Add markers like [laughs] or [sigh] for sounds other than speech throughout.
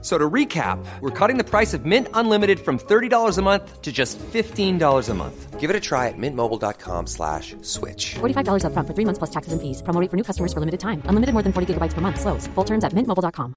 So to recap, we're cutting the price of Mint Unlimited from $30 a month to just $15 a month. Give it a try at mintmobile.com slash switch. $45 upfront for three months plus taxes and fees. Promo rate for new customers for limited time. Unlimited more than 40 gigabytes per month. Slows. Full terms at mintmobile.com.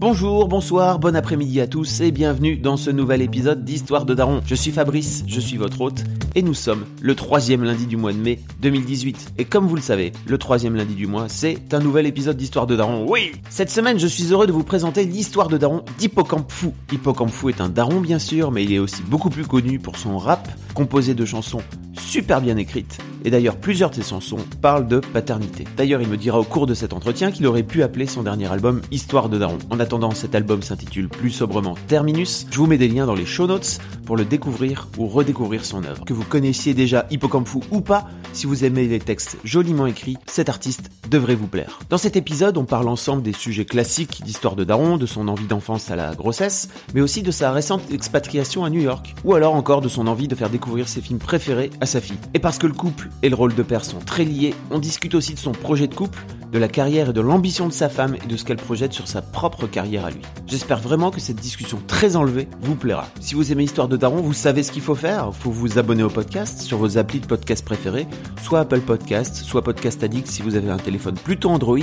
Bonjour, bonsoir, bon après-midi à tous et bienvenue dans ce nouvel épisode d'Histoire de Daron. Je suis Fabrice, je suis votre hôte et nous sommes le troisième lundi du mois de mai 2018. Et comme vous le savez, le troisième lundi du mois, c'est un nouvel épisode d'Histoire de Daron. Oui Cette semaine, je suis heureux de vous présenter l'histoire de Daron d'Hippocampe Fou. Hippocampe Fou est un daron bien sûr, mais il est aussi beaucoup plus connu pour son rap, composé de chansons super bien écrites. Et d'ailleurs, plusieurs de ses chansons parlent de paternité. D'ailleurs, il me dira au cours de cet entretien qu'il aurait pu appeler son dernier album Histoire de Daron. En attendant, cet album s'intitule plus sobrement Terminus. Je vous mets des liens dans les show notes pour le découvrir ou redécouvrir son œuvre. Connaissiez déjà Hippocampe Fou ou pas, si vous aimez les textes joliment écrits, cet artiste devrait vous plaire. Dans cet épisode, on parle ensemble des sujets classiques d'Histoire de Daron, de son envie d'enfance à la grossesse, mais aussi de sa récente expatriation à New York, ou alors encore de son envie de faire découvrir ses films préférés à sa fille. Et parce que le couple et le rôle de père sont très liés, on discute aussi de son projet de couple, de la carrière et de l'ambition de sa femme et de ce qu'elle projette sur sa propre carrière à lui. J'espère vraiment que cette discussion très enlevée vous plaira. Si vous aimez Histoire de Daron, vous savez ce qu'il faut faire. Faut vous abonner au podcast sur vos applis de podcast préférés, soit Apple Podcast, soit Podcast Addict si vous avez un téléphone plutôt Android,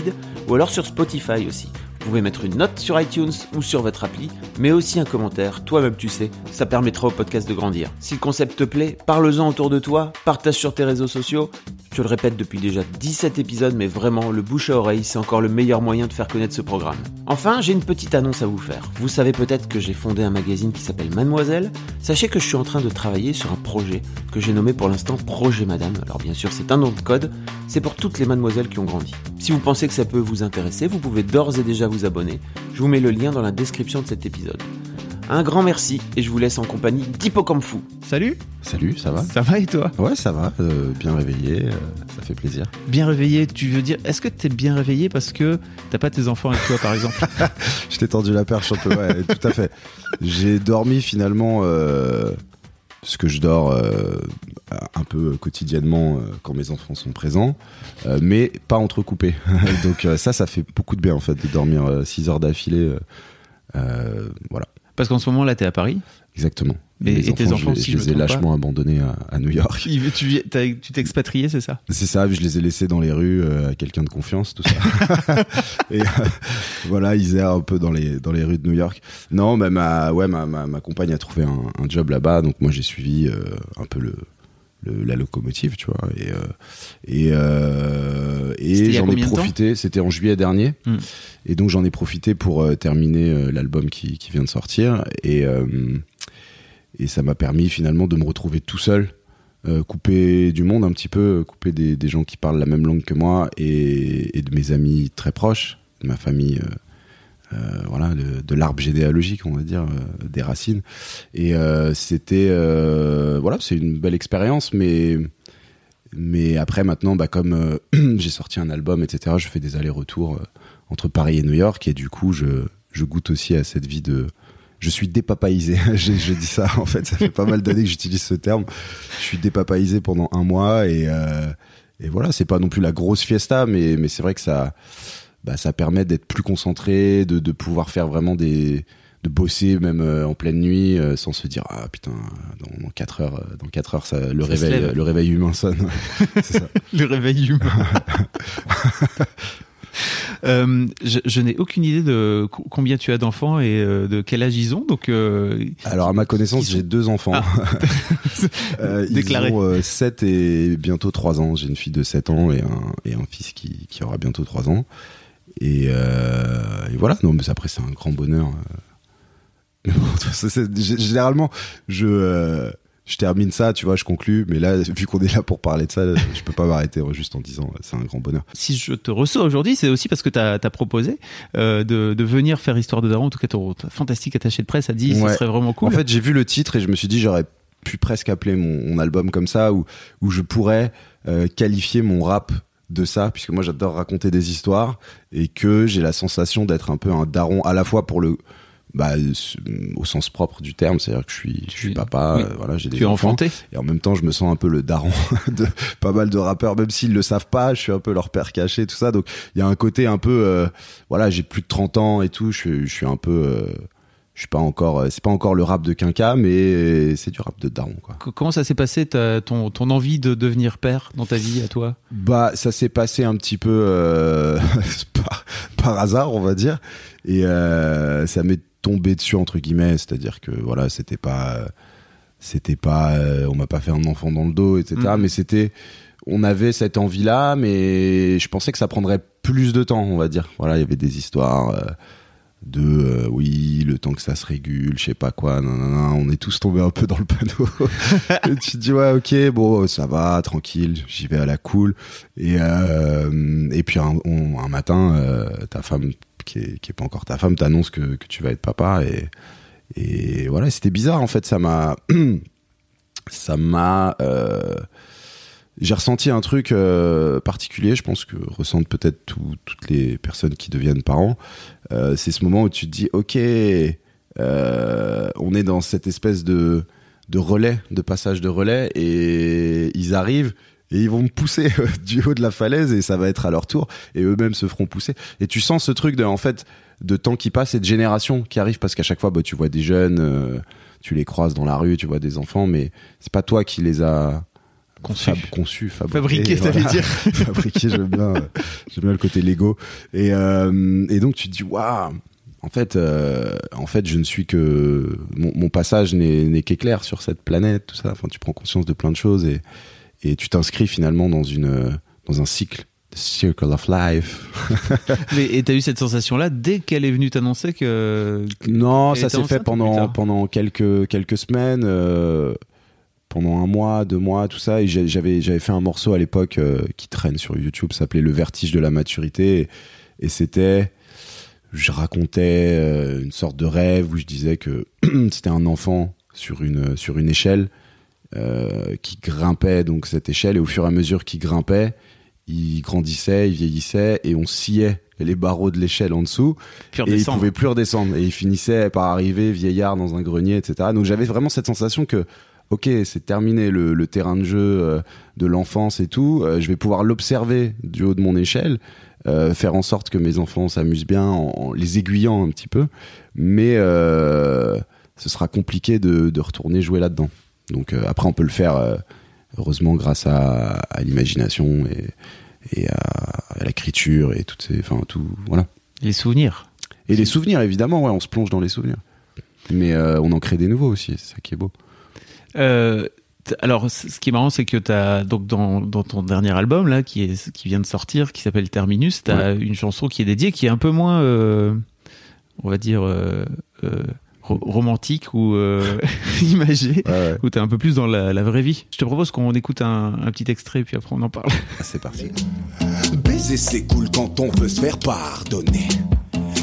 ou alors sur Spotify aussi. Vous pouvez mettre une note sur iTunes ou sur votre appli, mais aussi un commentaire, toi-même tu sais, ça permettra au podcast de grandir. Si le concept te plaît, parle-en autour de toi, partage sur tes réseaux sociaux. Je le répète depuis déjà 17 épisodes, mais vraiment, le bouche à oreille, c'est encore le meilleur moyen de faire connaître ce programme. Enfin, j'ai une petite annonce à vous faire. Vous savez peut-être que j'ai fondé un magazine qui s'appelle Mademoiselle. Sachez que je suis en train de travailler sur un projet que j'ai nommé pour l'instant Projet Madame. Alors bien sûr, c'est un nom de code, c'est pour toutes les mademoiselles qui ont grandi. Si vous pensez que ça peut vous intéresser, vous pouvez d'ores et déjà vous abonner. Je vous mets le lien dans la description de cet épisode. Un grand merci et je vous laisse en compagnie d'Hippocampe Fou. Salut, Salut, ça va? Ça va et toi? Ouais, ça va, euh, bien réveillé, euh, ça fait plaisir. Bien réveillé, tu veux dire, est-ce que t'es bien réveillé parce que t'as pas tes enfants avec toi par exemple? [laughs] Je t'ai tendu la perche un peu, ouais, tout à fait. J'ai dormi finalement euh, ce que je dors euh, un peu quotidiennement euh, quand mes enfants sont présents, euh, mais pas entrecoupé. [laughs] Donc euh, ça, ça fait beaucoup de bien en fait de dormir 6 heures d'affilée. euh, euh, voilà, Parce qu'en ce moment là t'es à Paris. exactement. Et- tes enfants, je, si je les ai pas lâchement abandonnés à, à New York. [laughs] Tu tu t'es expatrié, c'est ça? C'est ça, je les ai laissés dans les rues euh, à quelqu'un de confiance, tout ça. [laughs] et euh, voilà, ils errent un peu dans les dans les rues de New York. Non, mais ma ouais ma ma, ma compagne a trouvé un, un job là-bas, donc moi j'ai suivi euh, un peu le, le- la locomotive, tu vois. Et euh, et euh, et j'en ai profité. C'était en juillet dernier, Hmm. et donc j'en ai profité pour euh, terminer euh, l'album qui qui vient de sortir et et ça m'a permis finalement de me retrouver tout seul coupé du monde un petit peu, coupé des, des gens qui parlent la même langue que moi et, et de mes amis très proches, de ma famille, euh, voilà, de, de l'arbre généalogique, on va dire, euh, des racines. Et euh, c'était, euh, voilà, c'est une belle expérience, mais mais après maintenant, bah, comme euh, [clears throat] j'ai sorti un album, etc., je fais des allers-retours entre Paris et New York et du coup, je, je goûte aussi à cette vie de je suis dépapaïsé. je, je dis ça, en fait, ça fait pas mal d'années que j'utilise ce terme. Je suis dépapaïsé pendant un mois et, euh, et voilà, c'est pas non plus la grosse fiesta, mais, mais c'est vrai que ça, bah, ça permet d'être plus concentré, de, de pouvoir faire vraiment des, de bosser même euh, en pleine nuit euh, sans se dire ah putain dans, dans 4 heures euh, dans 4 heures ça, le Ça réveil le réveil humain sonne [laughs] ça [laughs] Le réveil humain. [laughs] Euh, je je n'ai aucune idée de co- combien tu as d'enfants et de quel âge ils ont. Donc, euh, alors à ma connaissance j'ai deux enfants Ah. Euh, Déclaré. Ils ont euh, 7 et bientôt 3 ans. J'ai une fille de 7 ans et un, et un fils qui, qui aura bientôt 3 ans. Et, euh, et voilà, non, mais après, c'est un grand bonheur. euh. [laughs] Ça, généralement, je, euh, je termine ça, tu vois, je conclus. Mais là, [laughs] vu qu'on est là pour parler de ça, je peux pas m'arrêter juste en disant c'est un grand bonheur. si je te reçois aujourd'hui, c'est aussi parce que tu as, proposé euh, de, de venir faire Histoire de Daron. En tout cas, ton fantastique attaché de presse a dit Ouais. ce serait vraiment cool. En fait, j'ai vu le titre et je me suis dit, j'aurais pu presque appeler mon, mon album comme ça, où, où je pourrais qualifier mon rap de ça, puisque moi j'adore raconter des histoires et que j'ai la sensation d'être un peu un daron à la fois pour le bah, au sens propre du terme, c'est-à-dire que je suis, je suis papa, Oui. euh, voilà, j'ai des Tu es enfants. enfanté. Et en même temps, je me sens un peu le daron [laughs] de pas mal de rappeurs, même s'ils le savent pas. Je suis un peu leur père caché, tout ça. Donc, il y a un côté un peu, euh, voilà, j'ai plus de 30 ans et tout. Je, suis- je suis un peu, euh, je suis pas encore, euh, c'est pas encore le rap de Quinca, mais c'est du rap de daron, quoi. Comment ça s'est passé ta- ton, ton envie de devenir père dans ta vie à toi? Bah, ça s'est passé un petit peu euh, [laughs] par, par hasard, on va dire, et euh, ça m'est tombé dessus entre guillemets, c'est-à-dire que voilà, c'était pas, c'était pas, euh, on m'a pas fait un enfant dans le dos, etc. Mhm. Mais c'était, on avait cette envie-là, mais je pensais que ça prendrait plus de temps, on va dire. Voilà, il y avait des histoires. Euh, de euh, oui le temps que ça se régule je sais pas quoi nanana, on est tous tombés un peu dans le panneau. [laughs] Et tu te dis ouais ok bon ça va tranquille j'y vais à la cool. Et euh, et puis un, on- un matin euh, ta femme qui est, qui est pas encore ta femme t'annonce que, que tu vas être papa. Et et voilà c'était bizarre en fait ça m'a [clears throat] ça m'a euh, j'ai ressenti un truc euh, particulier, je pense que ressentent peut-être tout- toutes les personnes qui deviennent parents. Euh, c'est ce moment où tu te dis, ok, euh, on est dans cette espèce de, de relais, de passage de relais, et ils arrivent et ils vont me pousser [laughs] du haut de la falaise et ça va être à leur tour et eux-mêmes se feront pousser. Et tu sens ce truc de, en fait, de temps qui passe et de génération qui arrive parce qu'à chaque fois, bah, tu vois des jeunes, euh, tu les croises dans la rue, tu vois des enfants, mais c'est pas toi qui les a Conçu. fab- conçus, fabriqués, Fabriqué, voilà. t'allais dire. [laughs] fabriqué, j'aime bien, euh, j'aime bien le côté Lego. Et, euh, et donc tu te dis, waouh, en fait, euh, en fait, je ne suis que mon, mon passage n'est n'est qu'éclair sur cette planète, tout ça. Enfin, tu prends conscience de plein de choses et et tu t'inscris finalement dans une dans un cycle, the circle of life. [laughs] Mais, et t'as eu cette sensation-là dès qu'elle est venue t'annoncer que. que- Non, ça s'est fait pendant pendant quelques quelques semaines, euh, pendant un mois, deux mois, tout ça. Et j'avais j'avais fait un morceau à l'époque euh, qui traîne sur YouTube, s'appelait Le Vertige de la maturité, et, et c'était, je racontais euh, une sorte de rêve où je disais que [clears throat] c'était un enfant sur une sur une échelle euh, qui grimpait donc cette échelle, et au fur et à mesure qu'il grimpait, il grandissait, il vieillissait, et on sciait les barreaux de l'échelle en dessous. Et il pouvait plus redescendre. Et il finissait par arriver vieillard dans un grenier etc donc j'avais vraiment cette sensation que ok c'est terminé le, le terrain de jeu euh, de l'enfance et tout euh, je vais pouvoir l'observer du haut de mon échelle euh, faire en sorte que mes enfants s'amusent bien en, en les aiguillant un petit peu mais euh, ce sera compliqué de, de retourner jouer là-dedans donc euh, après on peut le faire heureusement grâce à, à l'imagination et, et à, à l'écriture et toutes ces enfin tout voilà Les souvenirs. et les souvenirs, évidemment, ouais, on se plonge dans les souvenirs. Mais on en crée des nouveaux aussi, c'est ça qui est beau. Euh, alors, ce qui est marrant, c'est que t'as donc dans, dans ton dernier album là, qui est qui vient de sortir, qui s'appelle Terminus, t'as une chanson qui est dédiée, qui est un peu moins, euh, on va dire, euh, ro- romantique ou [laughs] imagée, Ouais, ouais. où t'es un peu plus dans la, la vraie vie. Je te propose qu'on écoute un, un petit extrait, puis après on en parle. Ah, c'est parti. Baiser c'est cool quand on veut se faire pardonner.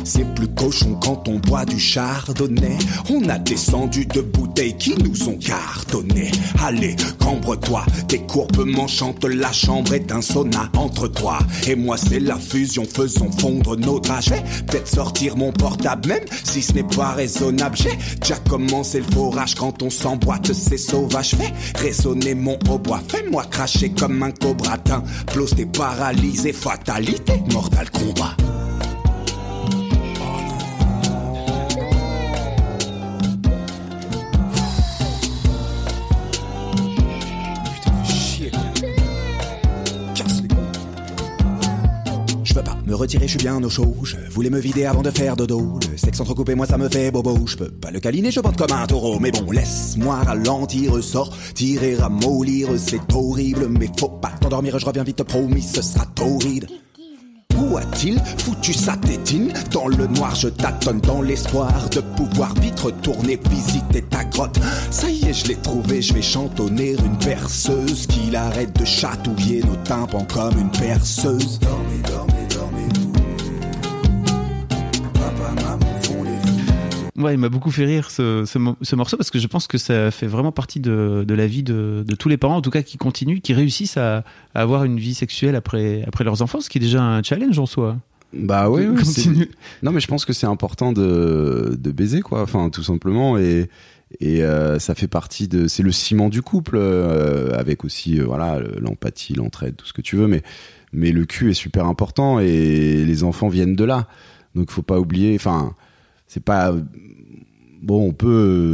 C'est plus cochon quand on boit du chardonnay. On a descendu de bouteilles qui nous ont cartonné. Allez, cambre-toi, tes courbements chantent la chambre est un sauna entre toi et moi c'est la fusion, faisons fondre nos draps. Je vais peut-être sortir mon portable même si ce n'est pas raisonnable. J'ai déjà commencé le forage quand on s'emboîte, c'est sauvage. Fais résonner mon hautbois, fais-moi cracher comme un cobratin. Plose t'es paralysé, fatalité, mortal combat. Retirer, je suis bien au chaud. Je voulais me vider avant de faire dodo. Le sexe entrecoupé, moi ça me fait bobo. Je peux pas le câliner, je porte comme un taureau. Mais bon, laisse-moi ralentir, sortir et ramollir. C'est horrible, mais faut pas t'endormir. Je reviens vite, promis, ce sera torride. Où a-t-il foutu sa tétine? Dans le noir, je tâtonne dans l'espoir de pouvoir vite retourner visiter ta grotte. Ça y est, je l'ai trouvé, je vais chantonner une perceuse qu'il arrête de chatouiller nos tympans comme une perceuse. Dormez, dormez, Ouais, il m'a beaucoup fait rire ce, ce, mo- ce morceau parce que je pense que ça fait vraiment partie de, de la vie de, de tous les parents, en tout cas qui continuent, qui réussissent à, à avoir une vie sexuelle après, après leurs enfants, ce qui est déjà un challenge en soi. Bah oui, oui, continuer. Non, mais je pense que c'est important de, de baiser, quoi. Enfin, tout simplement. Et, et euh, ça fait partie de. C'est le ciment du couple, euh, avec aussi, euh, voilà, l'empathie, l'entraide, tout ce que tu veux. Mais, mais le cul est super important et les enfants viennent de là. Donc, faut pas oublier. Enfin, c'est pas. Bon, on peut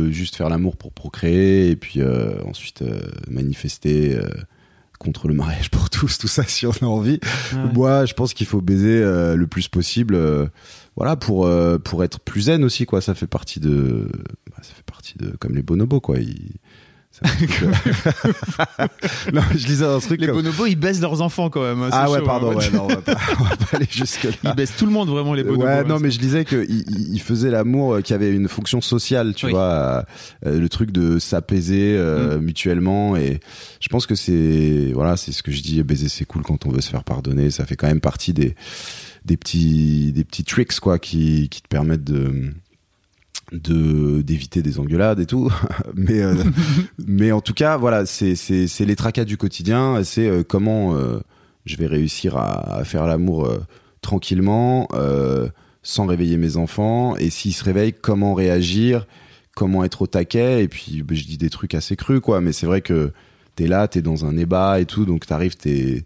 euh, juste faire l'amour pour procréer et puis euh, ensuite euh, manifester euh, contre le mariage pour tous, tout ça, [laughs] si on a envie. Ouais. Moi, je pense qu'il faut baiser le plus possible, voilà, pour pour être plus zen aussi, quoi. Ça fait partie de, bah, ça fait partie de, comme les bonobos, quoi. Ils- [laughs] non, je lisais un truc. Les comme- bonobos, ils baissent leurs enfants quand même. hein, Ah ouais, chaud, pardon, hein. ouais, non, on va pas, [laughs] on va pas aller jusque là. Ils baissent tout le monde vraiment les bonobos. Ouais, hein, non, mais je disais qu'il il faisait l'amour euh, qui avait une fonction sociale, tu Oui. vois, euh, le truc de s'apaiser euh, mutuellement. Et je pense que c'est, voilà, c'est ce que je dis, baiser c'est cool quand on veut se faire pardonner. Ça fait quand même partie des, des petits, des petits tricks, quoi, qui, qui te permettent de de d'éviter des engueulades et tout. [laughs] Mais euh, [laughs] mais en tout cas voilà c'est c'est c'est les tracas du quotidien c'est euh, comment euh, je vais réussir à, à faire l'amour euh, tranquillement euh, sans réveiller mes enfants. Et s'ils se réveillent comment réagir comment être au taquet. Et puis bah, je dis des trucs assez crus quoi. Mais c'est vrai que t'es là t'es dans un ébat et tout. Donc t'arrives t'es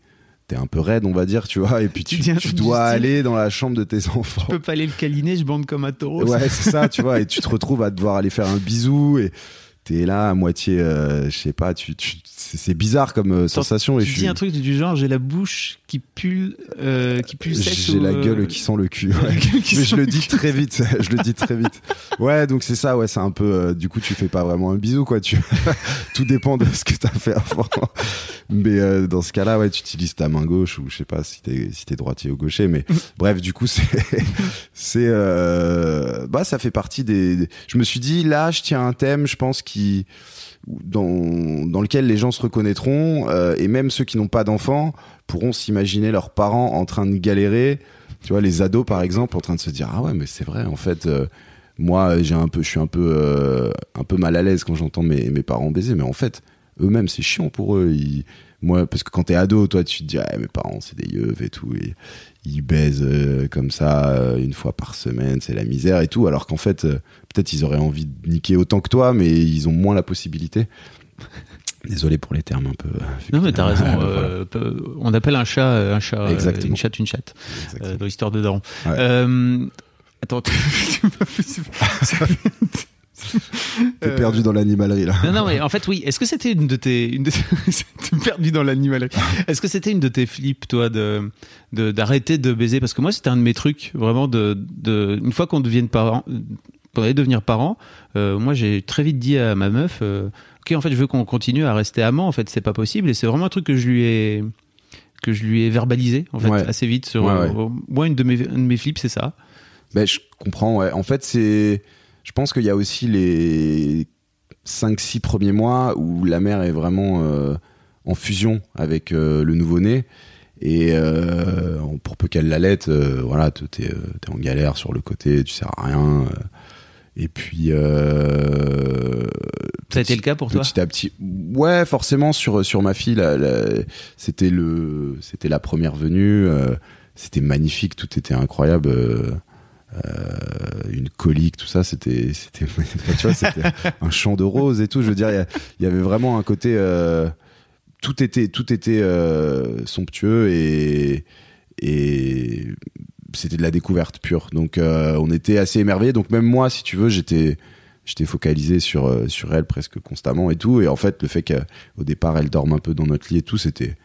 t'es un peu raide on va dire tu vois et puis Tu tu, tu dois aller dans la chambre de tes enfants Je peux pas aller le câliner, je bande comme un taureau. Ouais, c'est ça, tu vois, et tu te retrouves à devoir aller faire un bisou et t'es là à moitié, euh, je sais pas, tu, tu, c'est c'est bizarre comme euh, sensation et Tu je dis suis, un truc du genre, j'ai la bouche qui pue, euh, qui pue j'ai la euh, gueule qui sent le cul. [laughs] ouais. Mais je le dis très vite, [laughs] je le dis très vite. Ouais, donc c'est ça, ouais, c'est un peu, euh, du coup, tu fais pas vraiment un bisou, quoi. Tu, [laughs] tout dépend de ce que t'as fait avant. Mais euh, dans ce cas-là, ouais, tu utilises ta main gauche ou je sais pas si t'es si t'es droitier ou gaucher, mais bref, du coup, c'est c'est euh, bah ça fait partie des, des- Je me suis dit là, je tiens un thème, je pense qui dans dans lequel les gens se reconnaîtront euh, et même ceux qui n'ont pas d'enfants pourront s'imaginer leurs parents en train de galérer. Tu vois, les ados par exemple en train de se dire ah ouais mais c'est vrai en fait. euh, moi, j'ai un peu, je suis un peu, euh, un peu mal à l'aise quand j'entends mes, mes parents baiser, mais en fait, eux-mêmes, c'est chiant pour eux. Moi, parce que quand t'es ado, toi, tu te dis, ah, mes parents, c'est des yeux et tout, ils baisent euh, comme ça euh, une fois par semaine, c'est la misère et tout, alors qu'en fait, euh, peut-être ils auraient envie de niquer autant que toi, mais ils ont moins la possibilité. [laughs] Désolé pour les termes un peu. Non mais t'as raison. [laughs] Euh, on appelle un chat un chat, Exactement. une chatte une chatte Exactement. dans l'histoire de Daron. Ouais. Euh, attends. [laughs] tu- T'es Euh, perdu dans l'animalerie là. Non, non, mais en fait, oui. Est-ce que c'était une de tes, une de t'es [laughs] perdu dans l'animal. Est-ce que c'était une de tes flips, toi, de, d'arrêter de baiser? Parce que moi, c'était un de mes trucs, vraiment, de, de, une fois qu'on devienne parents, qu'on allait devenir parents, euh, moi, j'ai très vite dit à ma meuf, euh, ok, en fait, je veux qu'on continue à rester amants, en fait, c'est pas possible. Et c'est vraiment un truc que je lui ai, que je lui ai verbalisé, en fait, Ouais. assez vite sur, Ouais, ouais. euh, moi, une de mes, un de mes flips, c'est ça. Ben, je comprends, ouais. En fait, c'est. Je pense qu'il y a aussi les 5-6 premiers mois où la mère est vraiment euh, en fusion avec euh, le nouveau-né. Et euh, pour peu qu'elle l'allaite, voilà, t'es t'es en galère sur le côté, tu sers à rien. et puis. Ça a été le cas pour toi? petit à petit ouais forcément sur sur ma fille c'était la première venue c'était magnifique tout était incroyable une colique tout ça c'était c'était [laughs] tu vois c'était un champ de roses et tout. Je veux dire il y avait vraiment un côté euh, tout était tout était euh, somptueux et et c'était de la découverte pure. Donc euh, on était assez émerveillés. Donc même moi si tu veux j'étais j'étais focalisé sur euh, sur elle presque constamment et tout. Et en fait le fait qu'au départ elle dorme un peu dans notre lit et tout c'était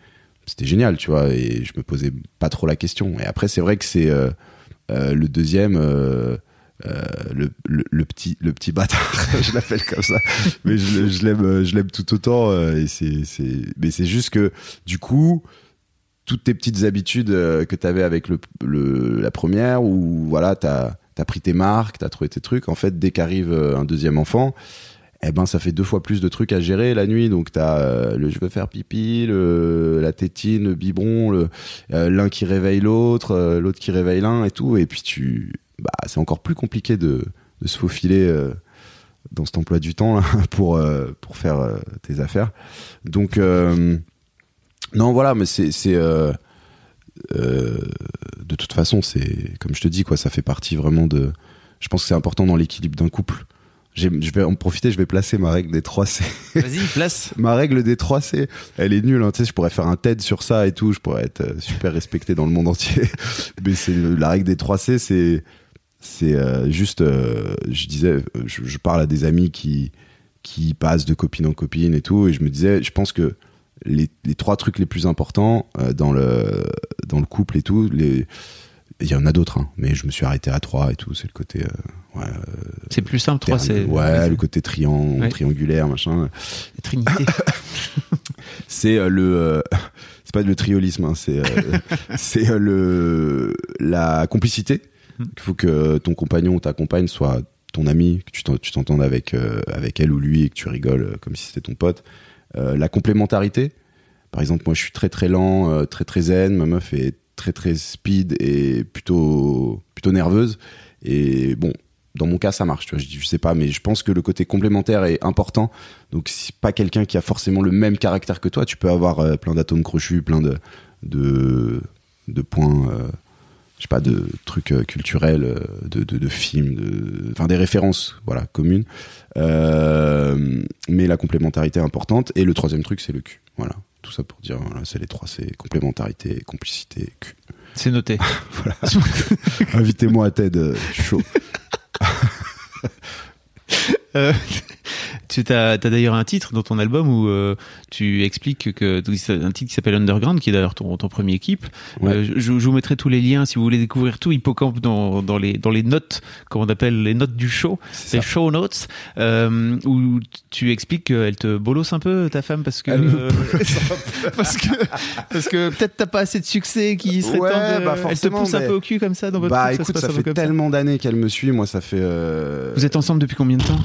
c'était génial tu vois. Et je me posais pas trop la question. Et après c'est vrai que c'est euh, euh, le deuxième euh, euh, le, le, le petit le petit bâtard [laughs] je l'appelle comme ça. Mais je, je l'aime euh, je l'aime tout autant euh, et c'est mais c'est juste que du coup toutes tes petites habitudes euh, que tu avais avec le, le- la première ou voilà t'as as pris tes marques t'as trouvé tes trucs en fait dès qu'arrive euh, un deuxième enfant eh ben ça fait deux fois plus de trucs à gérer la nuit donc t'as euh, le je veux faire pipi le la tétine le biberon euh, l'un qui réveille l'autre euh, l'autre qui réveille l'un et tout et puis tu bah c'est encore plus compliqué de de se faufiler dans cet emploi du temps là, [laughs] pour pour faire tes affaires. Donc non, voilà, mais c'est de toute façon, c'est comme je te dis quoi, ça fait partie vraiment de. Je pense que c'est important dans l'équilibre d'un couple. Je vais en profiter, je vais placer ma règle des 3 C. [laughs] Vas-y, place. ma règle des 3 C, elle est nulle. hein. Tu sais, je pourrais faire un TED sur ça et tout. Je pourrais être euh, super respecté dans le monde entier. [laughs] Mais c'est la règle des 3 C, c'est c'est euh, juste. euh, je disais, je, je parle à des amis qui qui passent de copine en copine et tout, et je me disais, je pense que les, les trois trucs les plus importants euh, dans le dans le couple et tout, les il y en a d'autres, hein, mais je me suis arrêté à trois et tout. C'est le côté, euh, ouais, C'est plus simple, 3, c'est. ouais, le côté Ouais. triangulaire, machin. La Trinité. [laughs] c'est euh, le euh, c'est pas le triolisme hein, c'est euh, [laughs] c'est euh, le la complicité Hmm. il faut que ton compagnon ou ta compagne soit ton ami que tu t'en- tu t'entendes avec euh, avec elle ou lui et que tu rigoles euh, comme si c'était ton pote Euh, la complémentarité par exemple moi je suis très très lent euh, très très zen ma meuf est très très speed et plutôt plutôt nerveuse. Et bon dans mon cas ça marche tu vois. Je, je sais pas mais je pense que le côté complémentaire est important. Donc si pas quelqu'un qui a forcément le même caractère que toi tu peux avoir euh, plein d'atomes crochus plein de de, points euh, je sais pas de trucs euh, culturels euh, de, de, films enfin des références voilà communes. Mais la complémentarité est importante. Et le troisième truc c'est le cul. Voilà tout ça pour dire voilà, c'est les trois c'est complémentarité complicité cul C'est noté. [laughs] [laughs] invitez-moi à TED euh, chaud. Euh, tu as, d'ailleurs un titre dans ton album où euh, tu expliques que un titre qui s'appelle Underground, qui est d'ailleurs ton, ton premier clip. Ouais. Euh, je, je vous mettrai tous les liens si vous voulez découvrir tout Hippocampe dans, dans les dans les notes, comme on appelle les notes du show, les ça. show notes, euh, où tu expliques qu'elle te bolosse un peu ta femme parce que euh, [laughs] parce que parce que peut-être t'as pas assez de succès qui serait Ouais, temps de, bah elle te pousse un peu au cul comme ça dans votre bah couple, écoute se ça passe peu fait tellement d'années qu'elle me suit moi ça fait euh, Vous êtes ensemble depuis combien de temps?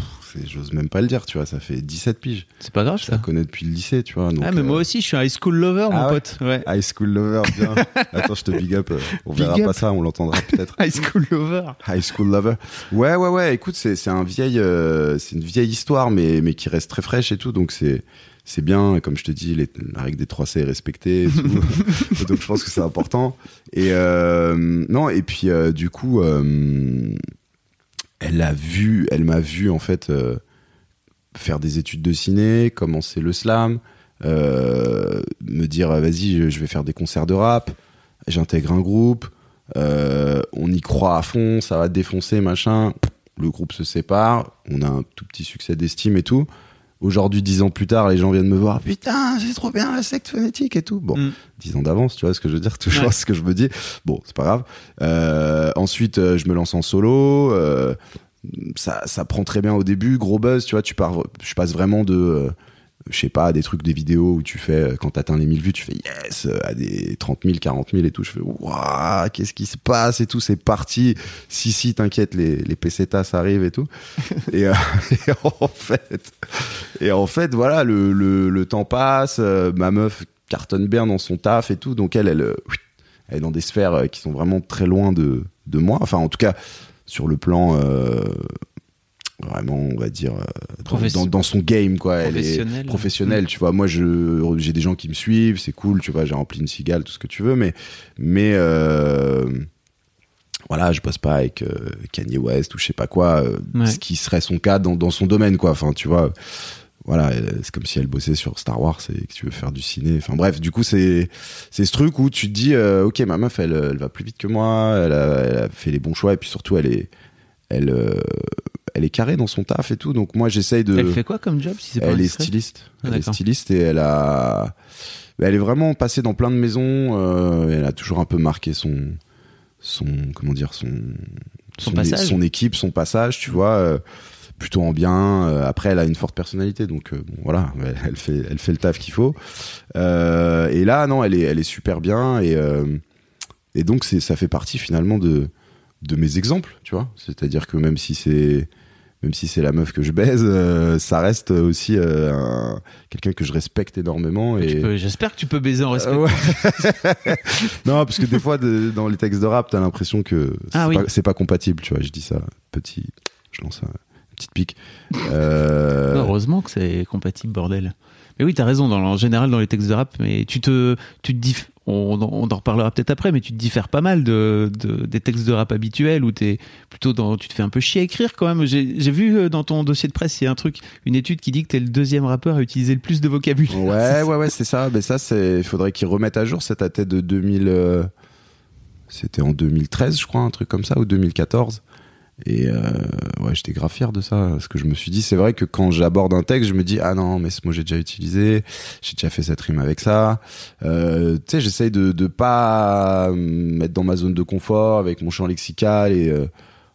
J'ose même pas le dire tu vois ça fait 17 piges C'est pas grave je la ça. connais depuis le lycée tu vois donc, Ah mais euh, moi aussi je suis un high school lover mon Ah ouais pote. Ouais. High School Lover, bien. [laughs] Attends, je te big up. euh, On Big verra up. pas ça, on l'entendra peut-être. [laughs] High school lover. High School Lover. Ouais, ouais, ouais. Écoute, c'est c'est un vieil, euh, c'est une vieille histoire, mais mais qui reste très fraîche et tout. Donc c'est c'est bien. Comme je te dis, les, la règle des 3 C est respectée. Et tout. [laughs] donc je pense que c'est important. Et euh, non, et puis euh, du coup, euh, elle a vu, elle m'a vu en fait euh, faire des études de ciné, commencer le slam, euh, me dire euh, vas-y, je- je vais faire des concerts de rap, j'intègre un groupe, euh, on y croit à fond, ça va défoncer, machin. Le groupe se sépare, on a un tout petit succès d'estime et tout. Aujourd'hui, dix ans plus tard, les gens viennent me voir. Putain, c'est trop bien la secte phonétique et tout. Bon, Mm. dix ans d'avance, tu vois ce que je veux dire Toujours Ouais. ce que je me dis. Bon, c'est pas grave. Euh, ensuite, euh, je me lance en solo. euh, ça, ça prend très bien au début, gros buzz, tu vois. Tu pars, je passe vraiment de, je sais pas, des trucs, des vidéos où tu fais, euh, quand t'atteins les 1000 vues, tu fais yes, euh, à des 30 000, 40 000 et tout. Je fais waouh, qu'est-ce qui se passe et tout, c'est parti. Si, si, t'inquiète, les, les pesetas arrivent et tout. [laughs] et, euh, et en fait, et en fait, voilà, le, le, le temps passe, euh, ma meuf cartonne bien dans son taf et tout, donc elle, elle, elle est dans des sphères qui sont vraiment très loin de, de moi. Enfin, en tout cas, sur le plan euh, vraiment, on va dire, euh, dans, dans, dans son game, quoi. Elle est Professionnel. professionnelle, tu vois. Moi, je, j'ai des gens qui me suivent, c'est cool, tu vois. J'ai rempli une cigale, tout ce que tu veux, mais, mais, euh, voilà, je bosse pas avec euh, Kanye West ou je sais pas quoi, euh, Ouais. ce qui serait son cas dans, dans son domaine, quoi. Enfin, tu vois, voilà, c'est comme si elle bossait sur Star Wars et que tu veux faire du ciné. Enfin bref, du coup, c'est c'est ce truc où tu te dis, euh, ok, ma meuf, elle, elle va plus vite que moi, elle a, elle a fait les bons choix et puis surtout, elle est, elle, elle est carrée dans son taf et tout. Donc moi, j'essaye de. Elle fait quoi comme job si c'est pas Elle est styliste. Ah, elle est styliste et elle a. Elle est vraiment passée dans plein de maisons. euh, elle a toujours un peu marqué son, son, comment dire, son, Son passage. son équipe, son passage, tu vois, euh, plutôt en bien. Euh, après, elle a une forte personnalité, donc euh, bon, voilà, [laughs] elle, fait, elle fait le taf qu'il faut. Euh, et là, non, elle est, elle est super bien et euh, et donc ça fait partie finalement de de mes exemples, tu vois. C'est-à-dire que même si c'est même si c'est la meuf que je baise, euh, ça reste aussi euh, un- quelqu'un que je respecte énormément. Tu Et... peux- J'espère que tu peux baiser en respect. Euh, ouais. [laughs] non, parce que des fois, de- dans les textes de rap, t'as l'impression que c'est Ah oui. pas, c'est pas compatible, tu vois. Je dis ça, petit, je lance un- une petite pique. Heureusement que c'est compatible, bordel. Mais oui, t'as raison, dans, en général, dans les textes de rap, mais tu te, tu te on, on en reparlera peut-être après, mais tu te diffères pas mal de, de- des textes de rap habituels où t'es plutôt dans, tu te fais un peu chier à écrire quand même. J'ai vu euh, dans ton dossier de presse, il y a un truc, une étude qui dit que t'es le deuxième rappeur à utiliser le plus de vocabulaire. Ouais, [laughs] ouais, ouais, c'est ça. Mais ça, c'est, il faudrait qu'ils remettent à jour. Ça datait de 2000, euh, c'était en 2013, je crois, un truc comme ça, ou 2014. Et euh, ouais, j'étais grave fier de ça. Parce que je me suis dit, c'est vrai que quand j'aborde un texte, je me dis, ah non, mais ce mot j'ai déjà utilisé, j'ai déjà fait cette rime avec ça. Euh, tu sais, j'essaye de, de pas me mettre dans ma zone de confort avec mon champ lexical et euh,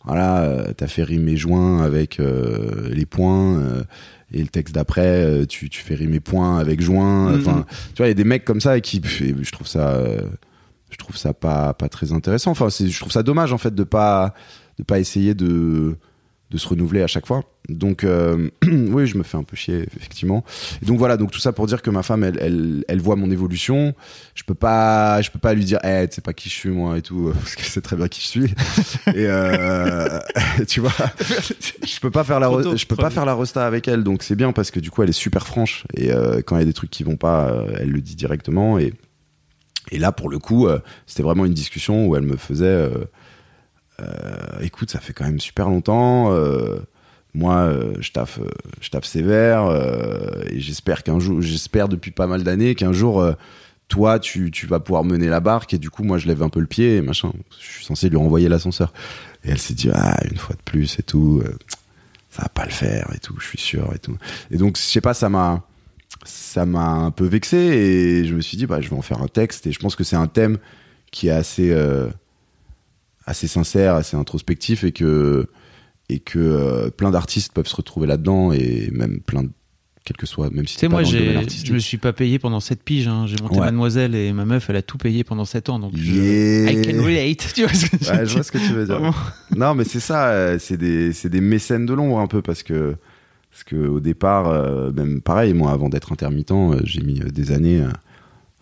voilà, t'as fait rimer joint avec les points. et le texte d'après, tu, tu fais rimer point avec joint. Mhm. Enfin, tu vois, il y a des mecs comme ça et qui, je trouve ça, je trouve ça pas, pas très intéressant. Enfin, je trouve ça dommage en fait de pas, de pas essayer de, de se renouveler à chaque fois. Donc, euh, [clears throat] oui, je me fais un peu chier effectivement. Et donc voilà, donc tout ça pour dire que ma femme, elle, elle, elle voit mon évolution. Je peux pas, je peux pas lui dire, eh, tu sais pas qui je suis moi et tout, parce qu'elle sait très bien qui je suis. [laughs] et euh, [laughs] tu vois, je peux pas faire la, je peux pas faire la resta avec elle, donc c'est bien parce que du coup elle est super franche et euh, quand il y a des trucs qui vont pas, euh, elle le dit directement et et là pour le coup euh, c'était vraiment une discussion où elle me faisait, euh, euh, écoute ça fait quand même super longtemps. euh, moi, euh, je taffe, euh, je sévère euh, et j'espère qu'un jour, j'espère depuis pas mal d'années qu'un jour, euh, toi, tu, vas pouvoir mener la barque et du coup, moi, je lève un peu le pied et machin. Je suis censé lui renvoyer l'ascenseur. Et elle s'est dit, ah, une fois de plus et tout, euh, ça va pas le faire et tout, je suis sûr et tout. Et donc, je sais pas, ça m'a, ça m'a un peu vexé et je me suis dit, bah, je vais en faire un texte et je pense que c'est un thème qui est assez, euh, assez sincère, assez introspectif et que, et que euh, plein d'artistes peuvent se retrouver là-dedans et même plein de, quel que soit, même si c'est moi, je me suis pas payé pendant 7 piges. hein. J'ai monté Ouais. Mademoiselle et ma meuf, elle a tout payé pendant 7 ans. Donc, je-. I can relate. [laughs] Tu vois ce que Ouais, je vois ce que tu veux dire. [laughs] Non, mais c'est ça, euh, c'est des, c'est des mécènes de l'ombre un peu parce que, parce que au départ, euh, même pareil, moi, avant d'être intermittent, euh, j'ai mis des années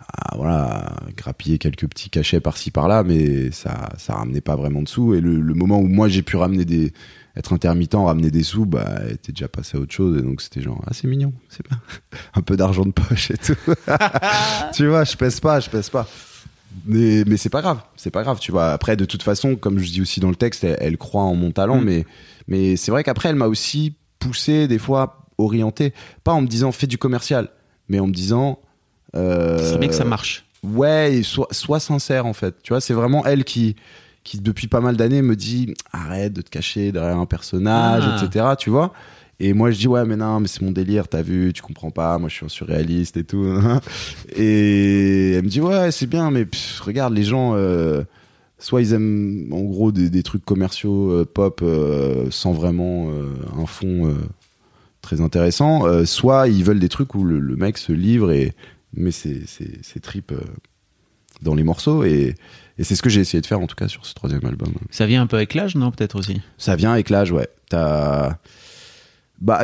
à, à, voilà, grappiller quelques petits cachets par-ci par-là, mais ça, ça ramenait pas vraiment de sous. Et le, le moment où moi j'ai pu ramener des, être intermittent, ramener des sous, bah, était déjà passé à autre chose. Et donc c'était genre, ah, c'est mignon, c'est bien. [laughs] un peu d'argent de poche et tout. [laughs] tu vois, je pèse pas, je pèse pas. Mais, mais c'est pas grave, c'est pas grave, tu vois. Après, de toute façon, comme je dis aussi dans le texte, elle, elle croit en mon talent, Mm. mais, mais c'est vrai qu'après, elle m'a aussi poussé, des fois, orienté. Pas en me disant fais du commercial, mais en me disant. Euh, Ce serait bien que ça marche. Ouais, et sois, sois sincère en fait. Tu vois, c'est vraiment elle qui, qui depuis pas mal d'années me dit arrête de te cacher derrière un personnage, Ah. etc. Tu vois. Et moi je dis ouais mais non mais c'est mon délire, t'as vu, tu comprends pas, moi je suis un surréaliste et tout. [laughs] et elle me dit ouais c'est bien mais pff, regarde les gens, euh, soit ils aiment en gros des, des trucs commerciaux euh, pop euh, sans vraiment un fond très intéressant, soit ils veulent des trucs où le, le mec se livre et met ses, ses, ses tripes euh, dans les morceaux et, et c'est ce que j'ai essayé de faire en tout cas sur ce troisième album. Ça vient un peu avec l'âge, non Peut-être aussi? Ça vient avec l'âge, ouais. T'as, bah,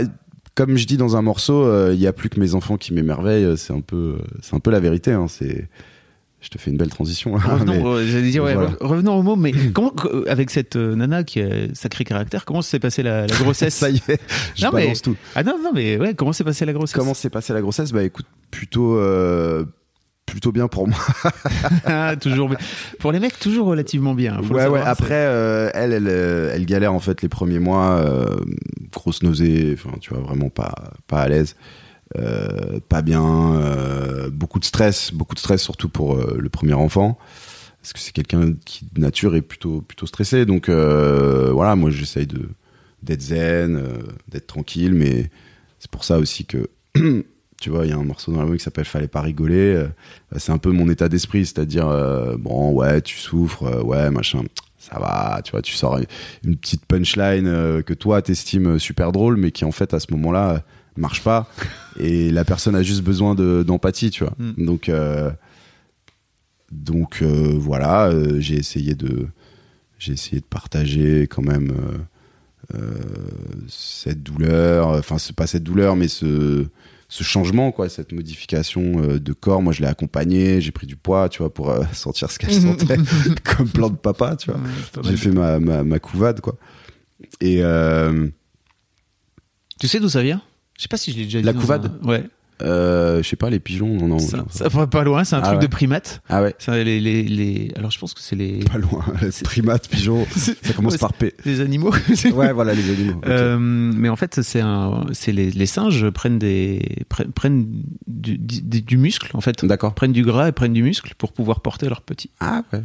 comme je dis dans un morceau, euh, il y a plus que mes enfants qui m'émerveillent. C'est un peu, c'est un peu la vérité. Hein. C'est, je te fais une belle transition. là, Revenons, mais- j'allais dire, ouais, voilà. re- revenons au mot, mais [laughs] comment, avec cette euh, nana qui a sacré caractère, comment s'est passée la, la grossesse [laughs] Ça y est, je Non, mais- tout. Ah non, non, mais ouais, comment s'est passée la grossesse? Comment s'est passée la grossesse? Bah écoute, plutôt, euh, plutôt bien pour moi. [laughs] Ah, toujours. Pour les mecs, toujours relativement bien. faut ouais, savoir, ouais. Après, euh, elle, elle, elle galère en fait les premiers mois, grosse nausée, enfin, tu vois, vraiment pas, pas à l'aise, euh, pas bien, euh, beaucoup de stress, beaucoup de stress surtout pour euh, le premier enfant, parce que c'est quelqu'un qui de nature est plutôt, plutôt stressé. Donc voilà, moi j'essaye de d'être zen, d'être tranquille, mais c'est pour ça aussi que [clears throat] tu vois, il y a un morceau dans l'album qui s'appelle Fallait pas rigoler. c'est un peu mon état d'esprit, c'est-à-dire, bon, ouais, tu souffres, ouais, machin, ça va, tu vois, tu sors une petite punchline que toi, t'estimes super drôle, mais qui en fait, à ce moment-là, marche pas. et la personne a juste besoin de- d'empathie, tu vois. Mm. Donc, euh, donc euh, voilà, euh, j'ai essayé de, j'ai essayé de partager quand même cette douleur, enfin c'est pas cette douleur, mais ce, ce changement, quoi, cette modification de corps. Moi, je l'ai accompagné, j'ai pris du poids, tu vois, pour [laughs] sentir ce qu'elle sentait, [laughs] comme plein de papas, tu vois. Ouais, J'ai fait ma, ma, ma couvade, quoi. Et euh, Tu sais d'où ça vient? Je sais pas si je l'ai déjà dit. La couvade un- Ouais. euh, je sais pas, les pigeons, non, non. Ça, ça va pas loin, c'est un Ah truc ouais. de primate. Ah ouais, C'est les, les, les... Alors je pense que c'est les... pas loin. Primates, pigeons, [laughs] ça commence Ouais, par P. les animaux. [laughs] Ouais, voilà, les animaux. Euh, mais en fait, c'est un, c'est les, les singes prennent des prennent, prennent du, du, du muscle en fait, D'accord. prennent du gras et prennent du muscle pour pouvoir porter leurs petits. Ah ouais.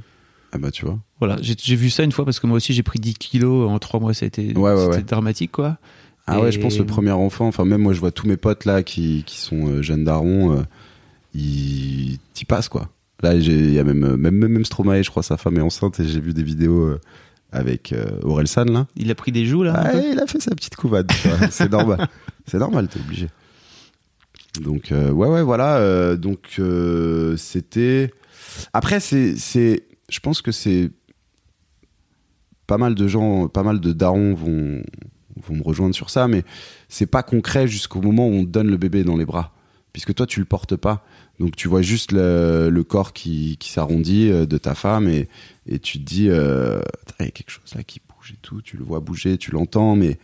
Ah bah tu vois. Voilà, j'ai j'ai vu ça une fois parce que moi aussi j'ai pris 10 kilos en 3 mois, ça a été, Ouais, ouais. dramatique quoi. Ah ouais, je pense le premier enfant, enfin même moi je vois tous mes potes là qui, qui sont euh, jeunes darons, euh, ils t'y passent quoi. Là il y a même euh, même même Stromae, je crois sa femme est enceinte et j'ai vu des vidéos euh, avec euh, Orelsan là. Il a pris des joues là. Ah, il a fait sa petite couvade, c'est normal. [laughs] C'est normal, t'es obligé. Donc euh, ouais ouais voilà, euh, donc euh, c'était après c'est c'est je pense que c'est pas mal de gens, pas mal de darons vont vont me rejoindre sur ça, mais c'est pas concret jusqu'au moment où on te donne le bébé dans les bras, puisque toi tu le portes pas, donc tu vois juste le, corps qui, s'arrondit euh, de ta femme et, tu te dis euh, il y a quelque chose là qui bouge et tout, tu le vois bouger, tu l'entends, mais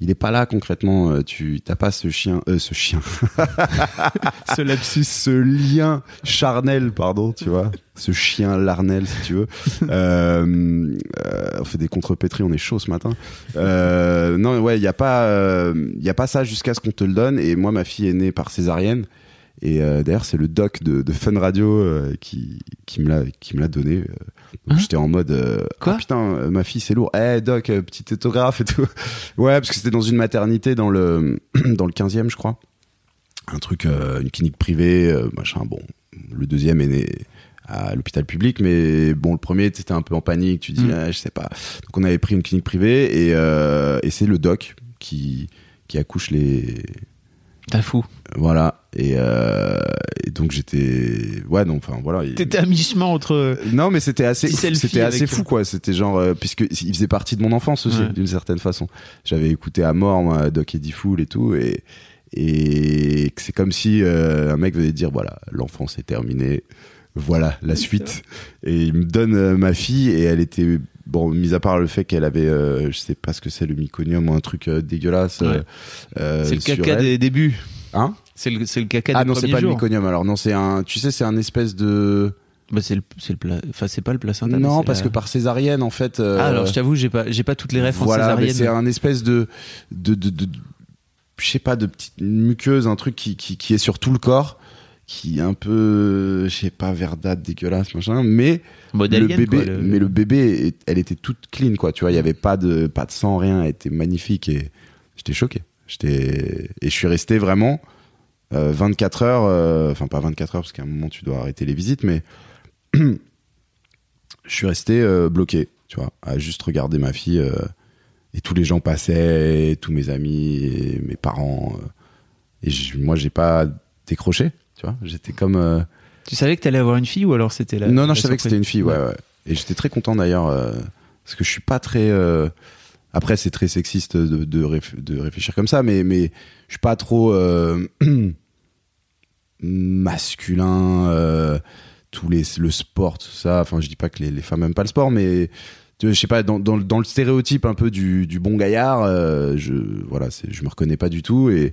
il est pas là concrètement. euh, Tu t'as pas ce chien, euh, ce chien, [laughs] Ce lapsus. [laughs] ce lien charnel, pardon, tu vois, ce chien larnel si tu veux. [laughs] Euh, euh, on fait des contrepétries, on est chaud ce matin. Euh, non, ouais, il y a pas, euh, il y a pas ça jusqu'à ce qu'on te le donne. Et moi, ma fille est née par césarienne. Et euh, d'ailleurs, c'est le doc de, de Fun Radio euh, qui, qui me l'a qui me l'a donné. euh. Hein j'étais en mode euh, Quoi ah, putain, ma fille c'est lourd. Eh doc, euh, petit autographe et tout. [laughs] ouais, parce que c'était dans une maternité dans le [clears throat] dans le 15e, je crois. Un truc une clinique privée, machin. Bon, le deuxième est né à l'hôpital public, mais bon, le premier, t'étais un peu en panique, tu dis, Mm. ah, je sais pas. Donc on avait pris une clinique privée et, euh, et c'est le doc qui, qui accouche les, T'as fou. Voilà. Et, euh, et donc j'étais, ouais, non, enfin voilà. il- T'étais à mi-chemin entre. non, mais c'était assez, c'était assez fou, quoi. C'était genre, euh, puisque il faisait partie de mon enfance aussi, Ouais. d'une certaine façon. J'avais écouté à mort, moi, Doc Eddie Fool et tout, et, et c'est comme si euh, un mec venait dire, voilà, l'enfance est terminée, voilà la suite. Et il me donne euh, ma fille, et elle était, bon, mis à part le fait qu'elle avait, euh, je sais pas ce que c'est, le myconium ou un truc euh, dégueulasse. Ouais. euh, c'est le caca elle. des débuts. Hein? C'est le, c'est le caca Ah des non, c'est pas le jours. myconium alors. Non, c'est un, tu sais, c'est un espèce de. Bah, c'est le, c'est le Enfin, c'est pas le placenta. Non, parce la- que par césarienne, en fait. euh, Ah, alors je t'avoue, j'ai pas, j'ai pas toutes les en voilà, mais césarienne. c'est un espèce de, de, de, de- je sais pas, de petite muqueuse, un truc qui, qui, qui est sur tout le corps, qui est un peu, je sais pas, verdâtre, dégueulasse, machin, mais le bébé, quoi, le- mais le bébé, elle était toute clean, quoi, tu vois, il y avait pas de, pas de sang, rien, elle était magnifique et j'étais choqué. J'étais, et je suis resté vraiment, euh, 24 heures, euh, enfin pas 24 heures parce qu'à un moment tu dois arrêter les visites, mais [clears throat] je suis resté euh, bloqué, tu vois, à juste regarder ma fille. euh, et tous les gens passaient, tous mes amis, et mes parents. et je- moi, j'ai pas décroché, tu vois. J'étais comme. Tu savais que t'allais avoir une fille ou alors c'était la. non, non, la je savais que c'était une fille, ouais, ouais. Et j'étais très content d'ailleurs, euh, parce que je suis pas très. euh, Après, c'est très sexiste de, de, réf- de réfléchir comme ça, mais, mais je suis pas trop euh, [clears throat] masculin, euh, tous les, le sport, tout ça. Enfin, je dis pas que les, femmes aiment pas le sport, mais je sais pas, dans, le stéréotype un peu du, bon gaillard, euh, je, voilà, je me reconnais pas du tout. Et,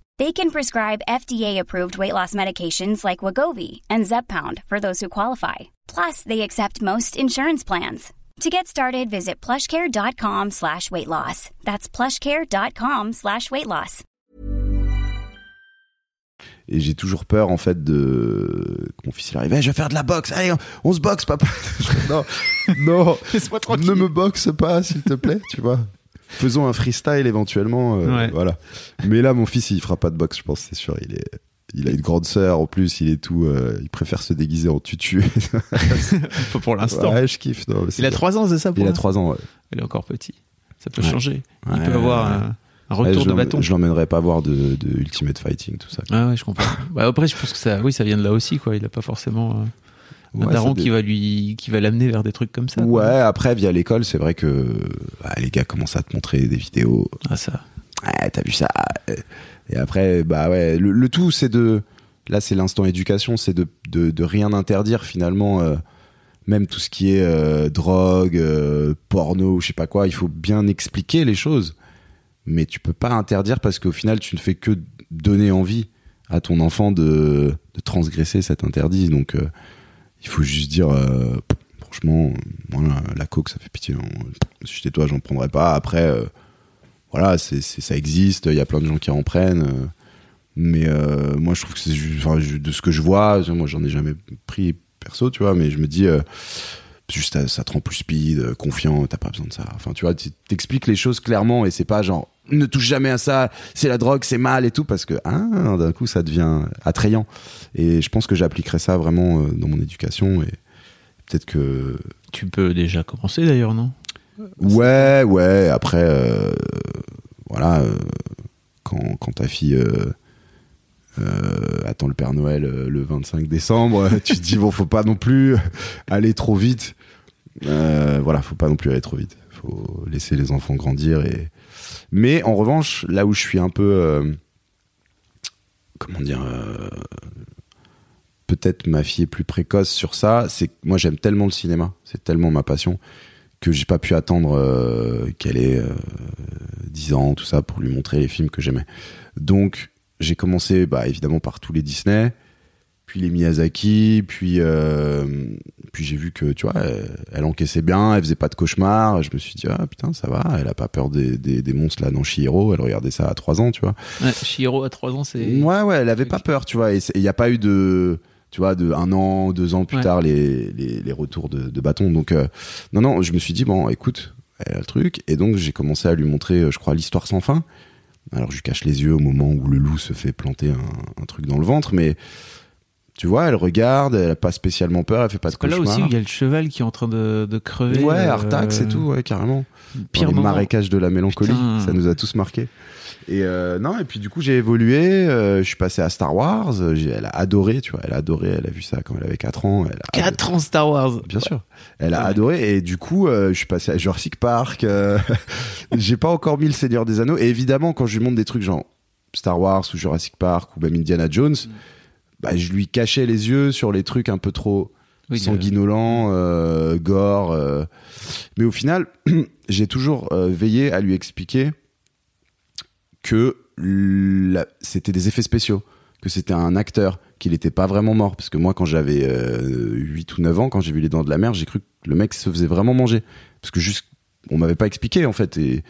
They can prescribe FDA-approved weight loss medications like Wagovi and Zepbound for those who qualify. Plus, they accept most insurance plans. To get started, visit plushcare.com slash weight loss. That's plushcare.com slash weight loss. et j'ai toujours peur en fait de que mon fils il arrive, Eh, je vais faire de la boxe, allez, on, on se boxe, papa. [laughs] Non, non, [laughs] Laisse-moi tranquille. ne me boxe pas, s'il te plaît, tu vois. Faisons un freestyle éventuellement, euh, Ouais. voilà. Mais là, mon fils, il fera pas de boxe, je pense, c'est sûr. Il est, il a une grande sœur en plus, il est tout, euh, il préfère se déguiser en tutu. [laughs] Pour l'instant. ouais, je kiffe. non, Il a bien. 3 ans, c'est ça pour Il a l'instant 3 ans. Ouais. Il est encore petit. Ça peut Ouais. changer. Il Ouais, peut avoir un, retour de bâton. Je l'emmènerai pas voir de, de Ultimate Fighting, tout ça. Ah ouais, je comprends. bah après, je pense que ça, oui, ça vient de là aussi, quoi. Il a pas forcément euh, un Ouais, daron qui va lui, qui va l'amener vers des trucs comme ça. quoi. Ouais, après, via l'école, c'est vrai que ah, les gars commencent à te montrer des vidéos. Ah ça. Ouais, t'as vu ça Et après, bah ouais, le, le tout, c'est de. Là, c'est l'instant éducation, c'est de, de, de rien interdire finalement. euh, même tout ce qui est euh, drogue, euh, porno, je sais pas quoi, il faut bien expliquer les choses. Mais tu peux pas interdire parce qu'au final, tu ne fais que donner envie à ton enfant de, de transgresser cet interdit. Donc, euh, il faut juste dire, euh, franchement, voilà, la coke, ça fait pitié. hein. J'étais toi, j'en prendrais pas. Après, euh, voilà, c'est, ça existe. Il y a plein de gens qui en prennent. euh, mais moi, je trouve que c'est de ce que je vois. Moi, j'en ai jamais pris perso, tu vois. Mais je me dis, juste ça, te rend plus speed, confiant. T'as pas besoin de ça. Enfin, tu vois, t'expliques les choses clairement et c'est pas genre ne touche jamais à ça. C'est la drogue, c'est mal et tout parce que ah, d'un coup, ça devient attrayant. Et je pense que j'appliquerai ça vraiment euh, dans mon éducation et peut-être que Tu peux déjà commencer d'ailleurs, non? Ouais, ouais. Après, euh, voilà, euh, quand, quand ta fille euh, euh, attend le Père Noël euh, le 25 décembre, [laughs] tu te dis bon, faut pas non plus aller trop vite. Euh, voilà, faut pas non plus aller trop vite. Faut laisser les enfants grandir et. Mais en revanche, là où je suis un peu, euh, comment dire, euh, peut-être ma fille est plus précoce sur ça, c'est que moi j'aime tellement le cinéma, c'est tellement ma passion que j'ai pas pu attendre euh, qu'elle ait euh, 10 ans, tout ça, pour lui montrer les films que j'aimais. Donc, j'ai commencé bah, évidemment par tous les Disney, puis les Miyazaki, puis, euh, puis j'ai vu que, tu vois, elle, elle encaissait bien, elle faisait pas de cauchemars. Je me suis dit, ah putain, ça va, elle a pas peur des, des, des monstres là dans Chihiro, elle regardait ça à 3 ans, tu vois. ouais, Chihiro à 3 ans, c'est. Ouais, ouais, elle avait pas peur, tu vois. Et il n'y a pas eu de, tu vois, de un an, deux ans plus Ouais. tard, les, les, les retours de, de bâton. Donc, euh, non, non, je me suis dit, bon, écoute, elle a le truc. Et donc, j'ai commencé à lui montrer, euh, je crois, l'histoire sans fin. Alors, je lui cache les yeux au moment où le loup se fait planter un, un truc dans le ventre, mais tu vois, elle regarde, elle a pas spécialement peur, elle fait pas de que là cauchemar. aussi, il y a le cheval qui est en train de, de crever. Ouais, euh, Artax et tout, ouais, carrément. Pire dans les marécages de la mélancolie. Putain. Ça nous a tous marqué. Et euh, non, et puis du coup, j'ai évolué. euh, je suis passé à Star Wars. Elle a adoré, tu vois. Elle a adoré. Elle a vu ça quand elle avait 4 ans. Elle a 4 ans Star Wars. Bien sûr. Elle a Ouais. adoré. Et du coup, euh, je suis passé à Jurassic Park. [laughs] j'ai pas encore mis le Seigneur des Anneaux. Et évidemment, quand je lui montre des trucs genre Star Wars ou Jurassic Park ou même Indiana Jones, Mm. Bah, je lui cachais les yeux sur les trucs un peu trop Oui, le- sanguinolents, euh, gore. euh. Mais au final, [clears throat] j'ai toujours euh, veillé à lui expliquer que c'était des effets spéciaux, que c'était un acteur, qu'il n'était pas vraiment mort. Parce que moi, quand j'avais euh, 8 ou 9 ans, quand j'ai vu Les Dents de la Mer, j'ai cru que le mec se faisait vraiment manger. Parce que juste, on m'avait pas expliqué en fait. Et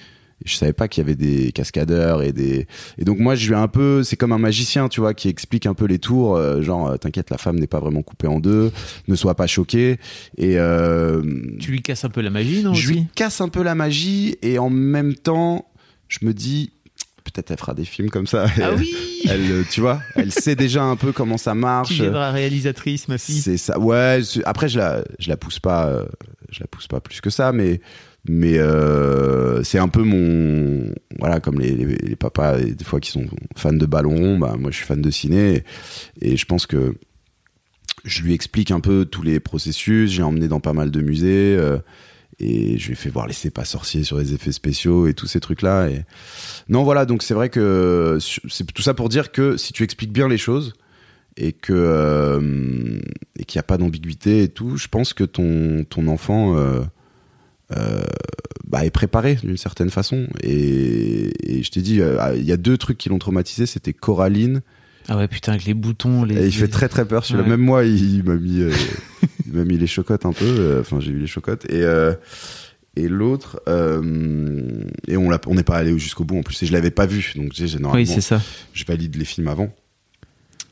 je savais pas qu'il y avait des cascadeurs et des. Et donc moi, je lui ai un peu. C'est comme un magicien, tu vois, qui explique un peu les tours. euh, genre, euh, t'inquiète, la femme n'est pas vraiment coupée en deux. Ne sois pas choqué. Et. Euh, Tu lui casses un peu la magie, non je lui casse un peu la magie et en même temps, je me dis peut-être elle fera des films comme ça. Ah oui Elle, euh, tu vois, elle sait déjà un peu comment ça Tu marche. deviendras réalisatrice, ma fille. C'est ça. Ouais. Après, je la, je la pousse pas, je la pousse pas plus que ça, mais, mais euh, c'est un peu mon, voilà, comme les, les, papas des fois qui sont fans de ballon bah moi je suis fan de ciné et, et je pense que je lui explique un peu tous les processus. J'ai emmené dans pas mal de musées. euh, et je lui ai fait voir les C'est pas sorciers sur les effets spéciaux et tous ces trucs là et non voilà donc c'est vrai que c'est tout ça pour dire que si tu expliques bien les choses et que euh, et qu'il n'y a pas d'ambiguïté et tout je pense que ton ton enfant euh, bah, est préparé d'une certaine façon et, et je t'ai dit euh, il y a deux trucs qui l'ont traumatisé c'était Coraline Ah ouais, putain, avec les boutons. Les... et il fait très très peur celui-là. Ouais. Même moi, il, il m'a mis, euh, [laughs] il m'a mis les chocottes un peu. euh, Enfin, j'ai eu les chocottes. Et et l'autre, euh, et on n'est pas allé jusqu'au bout en plus. Et je l'avais pas vu, donc j'ai j'ai- Oui, normalement, c'est ça. je valide les films avant.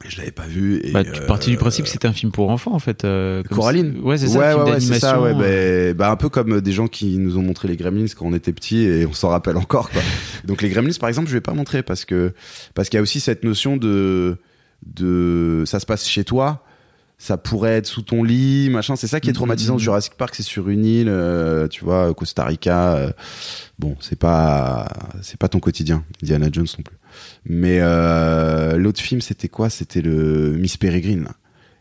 Je l'avais pas vu. Et, Bah, tu partis du euh, principe que c'était un film pour enfants en fait. euh, Coraline si- Ouais, c'est ça. ouais, un film ouais, ouais, c'est ça, ouais, euh, bah, bah, un peu comme des gens qui nous ont montré les Gremlins quand on était petits et on s'en rappelle encore, quoi. [laughs] Donc les Gremlins, par exemple, je vais pas montrer parce que parce qu'il y a aussi cette notion de de ça se passe chez toi, ça pourrait être sous ton lit, machin. C'est ça qui est traumatisant. Mhm. Jurassic Park, c'est sur une île, euh, tu vois, Costa Rica. euh, bon, c'est pas c'est pas ton quotidien. Indiana Jones non plus. Mais euh, l'autre film, c'était quoi? C'était le Miss Peregrine. là.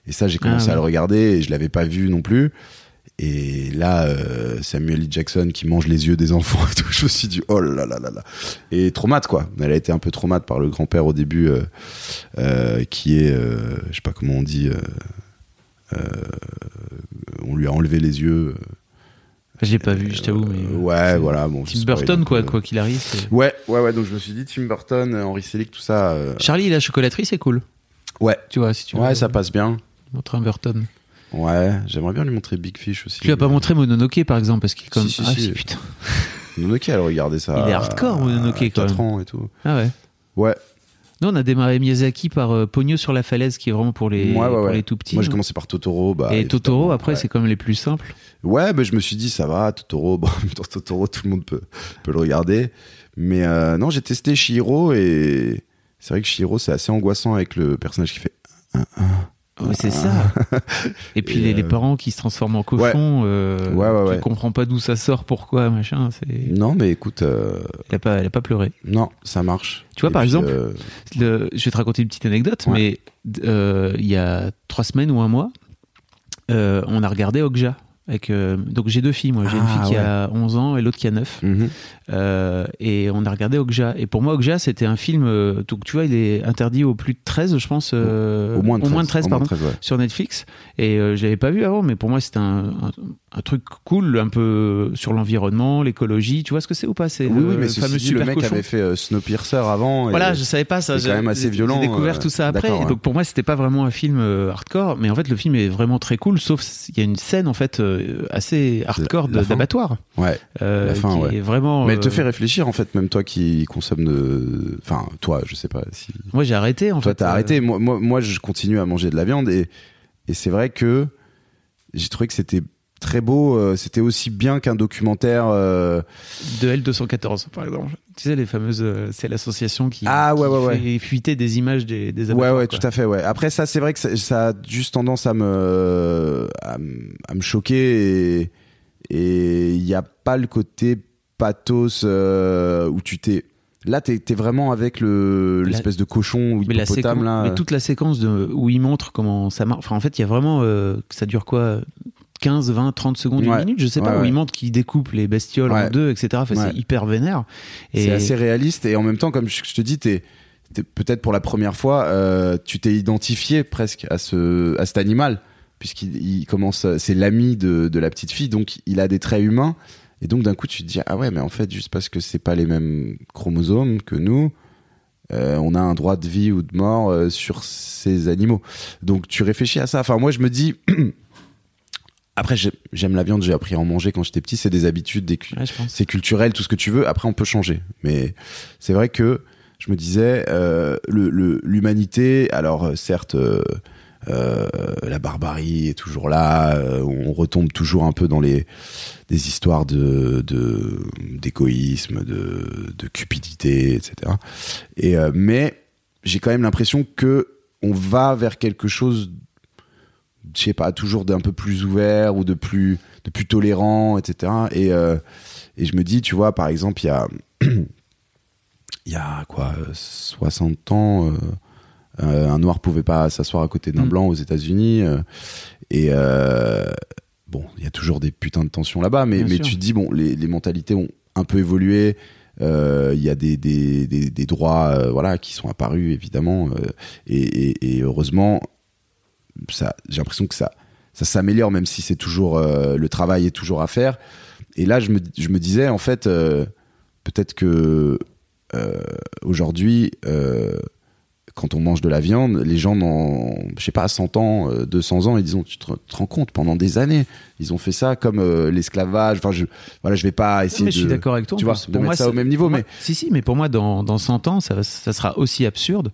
Et ça, j'ai commencé Ah, à le regarder et je l'avais pas vu non plus. Et là, euh, Samuel L. Jackson qui mange les yeux des enfants et tout, [laughs] je me suis dit, oh là là là là. Et traumate, quoi. Elle a été un peu traumate par le grand-père au début, euh, euh, qui est, euh, je sais pas comment on dit, on lui a enlevé les yeux. Je l'ai pas vu, je t'avoue. Mais... Euh, ouais, voilà. Bon, Tim Burton, quoi, quoi qu'il arrive. Ouais, ouais, ouais. Donc je me suis dit, Tim Burton, Henry Selick, tout ça. euh, Charlie et la chocolaterie, c'est cool. Ouais. Tu vois, si tu Ouais, veux ça passe bien. montrer un Burton. Ouais, j'aimerais bien lui montrer Big Fish aussi. Tu l'as pas montré Mononoke par exemple parce qu'il est comme Si, si, ah si. putain. Mononoke, elle regardait ça. Il est hardcore, Mononoke, à quand 4 même. ans et tout. Ah ouais. Ouais. Nous on a démarré Miyazaki par euh, Pogno sur la falaise qui est vraiment pour les ouais, pour ouais. les tout petits. Moi, j'ai commencé par Totoro. Bah, et Totoro après ouais. c'est comme les plus simples. Ouais, bah, je me suis dit, ça va, Totoro. Bon, [laughs] en même temps, Totoro, tout le monde peut, peut le regarder. Mais euh, non, j'ai testé Shihiro et c'est vrai que Shihiro, c'est assez angoissant avec le personnage qui fait. Ouais, c'est ça. [laughs] Et puis Et, les, les euh, parents qui se transforment en cochon, euh, Ouais, ouais, qui ouais. comprend pas d'où ça sort, pourquoi, machin. Non, mais écoute, euh, Elle a pas, elle a pas pleuré. non, ça marche. Tu vois, Et par exemple, euh, Le- je vais te raconter une petite anecdote, mais euh, il y a trois semaines ou un mois, euh, on a regardé Okja. Avec, euh, donc j'ai deux filles, moi. J'ai une Ah, fille qui ouais. a 11 ans et l'autre qui a 9. mhm. Euh, et on a regardé Okja. Et pour moi, Okja, c'était un film. euh, donc, tu vois, il est interdit au plus de 13, je pense. Au moins de 13. au moins pardon, de 13, ouais. sur Netflix. Et je l'avais pas vu avant, mais pour moi, c'était un, un, un truc cool, un peu sur l'environnement, l'écologie. Tu vois ce que c'est ou pas? C'est Oui, mais le fameux dit, super le mec cochon. avait fait Snowpiercer avant. et- Voilà, je savais pas ça. c'est quand même assez violent, J'ai découvert tout ça après. Et. Donc pour moi, c'était pas vraiment un film hardcore, mais en fait, le film est vraiment très cool. Sauf il y a une scène en fait assez hardcore d'abattoir, Ouais. euh, La fin, qui ouais. est vraiment. Mais elle te euh, fait réfléchir en fait, même toi qui consomme de. Enfin, toi, je sais pas si. Moi, j'ai arrêté en Toi, fait. t'as euh, arrêté. Moi, moi, moi, je continue à manger de la viande et, et c'est vrai que j'ai trouvé que c'était très beau. euh, C'était aussi bien qu'un documentaire. euh, de L214 par exemple. Tu sais les fameuses, euh, c'est l'association qui, Ah, ouais, qui ouais, ouais. fait fuiter des images des, des Ouais, abattoirs. ouais, quoi. tout à fait. Ouais. Après, ça, c'est vrai que ça, ça a juste tendance à me à, me choquer et il y a pas le côté pathos euh, où tu t'es. Là, t'es es vraiment avec le l'espèce de cochon ou Mais, la hippopotame là. mais toute la séquence de, où il montre comment ça marche. Enfin, en fait, il y a vraiment. euh, ça dure quoi 15, 20, 30 secondes, une minute, je sais pas, Ouais, où ouais. il montre qu'il découpe les bestioles en deux, etc. Enfin. C'est hyper vénère. Et C'est assez réaliste et en même temps, comme je te dis, t'es peut-être pour la première fois, euh, tu t'es identifié presque à ce à cet animal puisqu'il il commence, c'est l'ami de, de la petite fille, donc il a des traits humains et donc d'un coup tu te dis ah ouais mais en fait juste parce que c'est pas les mêmes chromosomes que nous. euh, on a un droit de vie ou de mort euh, sur ces animaux. Donc tu réfléchis à ça. Enfin moi je me dis [clears throat] après j'ai- j'aime la viande, j'ai appris à en manger quand j'étais petit, c'est des habitudes, des cu- Ouais, c'est culturel, tout ce que tu veux. Après, on peut changer. Mais c'est vrai que je me disais, euh, le- le- l'humanité, alors euh, certes, euh, euh, la barbarie est toujours là. on retombe toujours un peu dans les des histoires de d'égoïsme, de, de cupidité, etc. Et mais j'ai quand même l'impression que on va vers quelque chose je sais pas, toujours d'un peu plus ouvert ou de plus, de plus tolérant, etc. Et, euh, et je me dis, tu vois, par exemple, il y a, [clears throat] il y a quoi, euh, 60 ans, euh, un noir pouvait pas s'asseoir à côté d'un Mm. blanc aux États-Unis. euh, et bon, il y a toujours des putains de tensions là-bas, mais, Bien mais sûr. tu te dis, bon, les, les mentalités ont un peu évolué. euh, Il y a des, des, des, des droits euh, voilà, qui sont apparus, évidemment. euh, et, et- et heureusement, ça, j'ai l'impression que ça, ça s'améliore, même si c'est toujours euh, le travail est toujours à faire. Et là, je me, je me disais en fait, euh, peut-être que euh, aujourd'hui, quand on mange de la viande, les gens dans, je sais pas, 100 ans, euh, 200 ans, ils disent, tu te, te rends compte, pendant des années, ils ont fait ça comme euh, l'esclavage. Enfin, je, voilà, je vais pas essayer je de, suis d'accord avec toi. tu vois, de mettre ça au même niveau, mais si, si, mais pour moi, dans, dans 100 ans, ça, ça sera aussi absurde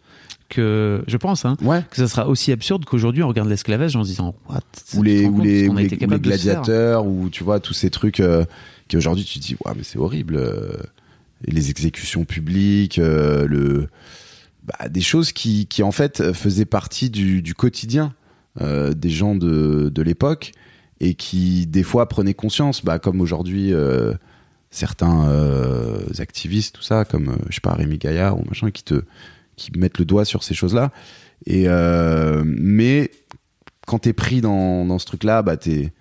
que je pense, hein, Ouais. que ça sera aussi absurde qu'aujourd'hui on regarde l'esclavage en se disant what? Ou les, ou les, ou les, gladiateurs, ou tu vois, tous ces trucs euh, qui aujourd'hui tu te dis, ouais, mais c'est horrible. euh, et les exécutions publiques, euh, le, bah, des choses qui, qui en fait faisaient partie du, du quotidien euh, des gens de, de l'époque et qui des fois prenaient conscience, bah, comme aujourd'hui certains activistes, tout ça, comme je sais pas Rémi Gaillard ou machin, qui te qui mettent le doigt sur ces choses-là. Et euh, mais quand t'es pris dans, dans ce truc-là, bah t'es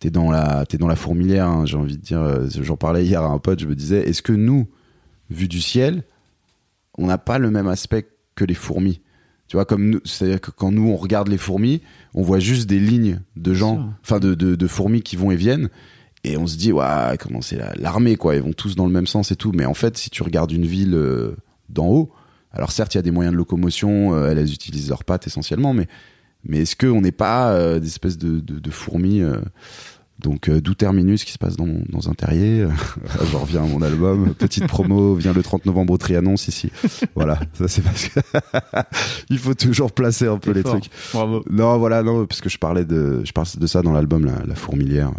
t'es dans la t'es dans la fourmilière. hein, J'ai envie de dire. euh, J'en parlais hier à un pote. Je me disais, est-ce que nous, vu du ciel, on n'a pas le même aspect que les fourmis? Tu vois, comme nous, c'est-à-dire que quand nous on regarde les fourmis, on voit juste des lignes de gens, enfin de, de, de fourmis qui vont et viennent. Et on se dit, ouais, comment c'est la- l'armée, quoi. Ils vont tous dans le même sens et tout. Mais en fait, si tu regardes une ville euh, d'en haut, alors certes, il y a des moyens de locomotion, euh, elles utilisent leurs pattes essentiellement, mais, mais est-ce qu'on n'est pas euh, des espèces de, de, de fourmis euh, donc euh, d'où terminus qui se passe dans, dans un terrier? [laughs] Je reviens à mon album petite promo vient le 30 novembre au Triannonce ici voilà ça c'est parce que [laughs] il faut toujours placer un peu les fort. trucs. Bravo. non voilà non parce que je parlais de je parle de ça dans l'album la, la fourmilière.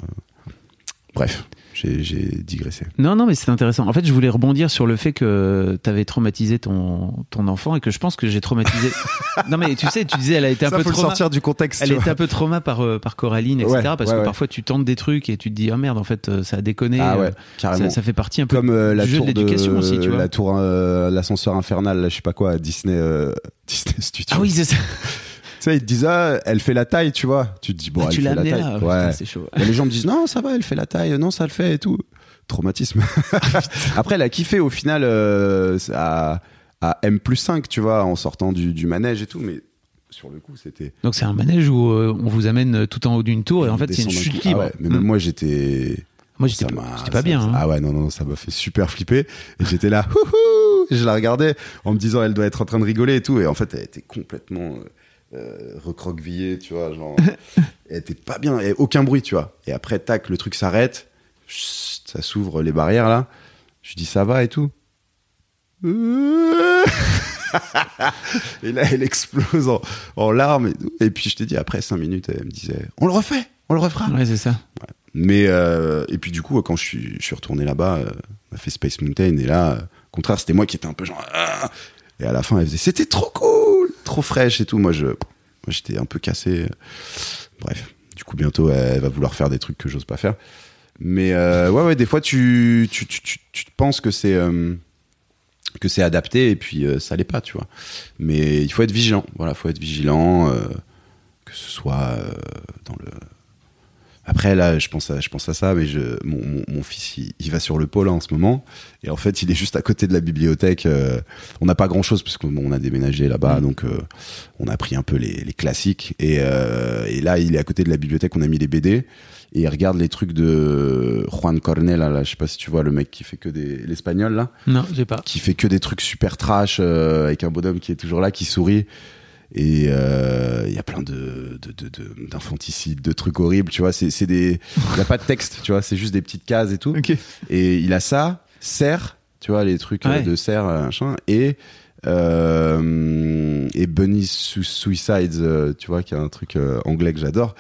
Bref j'ai digressé Non, non, mais c'est intéressant. En fait, je voulais rebondir sur le fait que tu avais traumatisé ton, ton enfant et que je pense que j'ai traumatisé. [laughs] non, mais tu sais, tu disais, elle a été un ça peu faut le trauma. sortir du contexte Elle vois. un peu trauma par, euh, par Coraline, etc. Ouais, parce ouais, que ouais. parfois tu tentes des trucs et tu te dis, oh merde, en fait, euh, ça a déconné. ah euh, ouais carrément ça, ça fait partie un peu comme euh, la du jeu tour de l'éducation aussi, tu vois. la tour euh, l'ascenseur infernal là, je sais pas quoi à Disney euh, [laughs] Disney Studios Ah oui, c'est ça. Tu sais ils te disent ah, elle fait la taille tu vois tu te dis bon Ah, elle tu fait l'as la taille là. ouais Putain, c'est chaud. Et les gens me disent non ça va elle fait la taille non ça le fait et tout traumatisme [laughs] après elle a kiffé au final euh, à, à M plus 5 tu vois en sortant du, du manège et tout mais sur le coup c'était Donc c'est un manège où euh, on vous amène tout en haut d'une tour et en fait c'est une chute libre. Ah ouais, mais même Mm. moi j'étais Moi j'étais pas, m'a- j'étais pas ça- bien. hein. Ah ouais, non, non, ça m'a fait super flipper. Et j'étais là, [laughs] je la regardais en me disant, elle doit être en train de rigoler et tout. Et en fait, elle était complètement euh, euh, recroquevillée, tu vois. Genre, [laughs] elle était pas bien, et aucun bruit, tu vois. Et après, tac, le truc s'arrête. Chut, Ça s'ouvre les barrières là. Je dis, ça va et tout. [laughs] et là, elle explose en, en larmes. Et. Et puis, je t'ai dit, après 5 minutes, elle me disait, on le refait, on le refera. Ouais, c'est ça. Mais euh, et puis du coup, quand je suis, je suis retourné là-bas, euh, on a fait Space Mountain et là, euh, au contraire, c'était moi qui étais un peu genre. Ah et à la fin, elle faisait c'était trop cool, trop fraîche et tout. Moi, je, moi, j'étais un peu cassé. Bref, du coup, bientôt, elle va vouloir faire des trucs que j'ose pas faire. Mais euh, ouais, ouais, des fois, tu, tu, tu, tu, tu penses que c'est euh, que c'est adapté et puis euh, ça l'est pas, tu vois. Mais il faut être vigilant. Voilà, faut être vigilant, que ce soit dans le après là, je pense à, je pense à ça, mais je, mon, mon, mon fils, il, il va sur le pôle en ce moment, et en fait, il est juste à côté de la bibliothèque. euh, on n'a pas grand chose parce qu'on on a déménagé là-bas, donc euh, on a pris un peu les, les classiques. Et, euh, et là, il est à côté de la bibliothèque, on a mis les BD, et il regarde les trucs de Juan Cornell. Là, je sais pas si tu vois le mec qui fait que des l'espagnol là Non, j'ai pas. qui fait que des trucs super trash avec un bonhomme qui est toujours là, qui sourit. Et euh, il y a plein de de- de- de- d'infanticides, de, trucs horribles, tu vois. C'est c'est des, il y a pas de texte, tu vois. C'est juste des petites cases et tout. Et il a ça, serre, tu vois, les trucs euh, Ouais. de serre, euh, machin, et euh, et Bunny Su- Suicides, tu vois, qui est un truc euh, anglais que j'adore.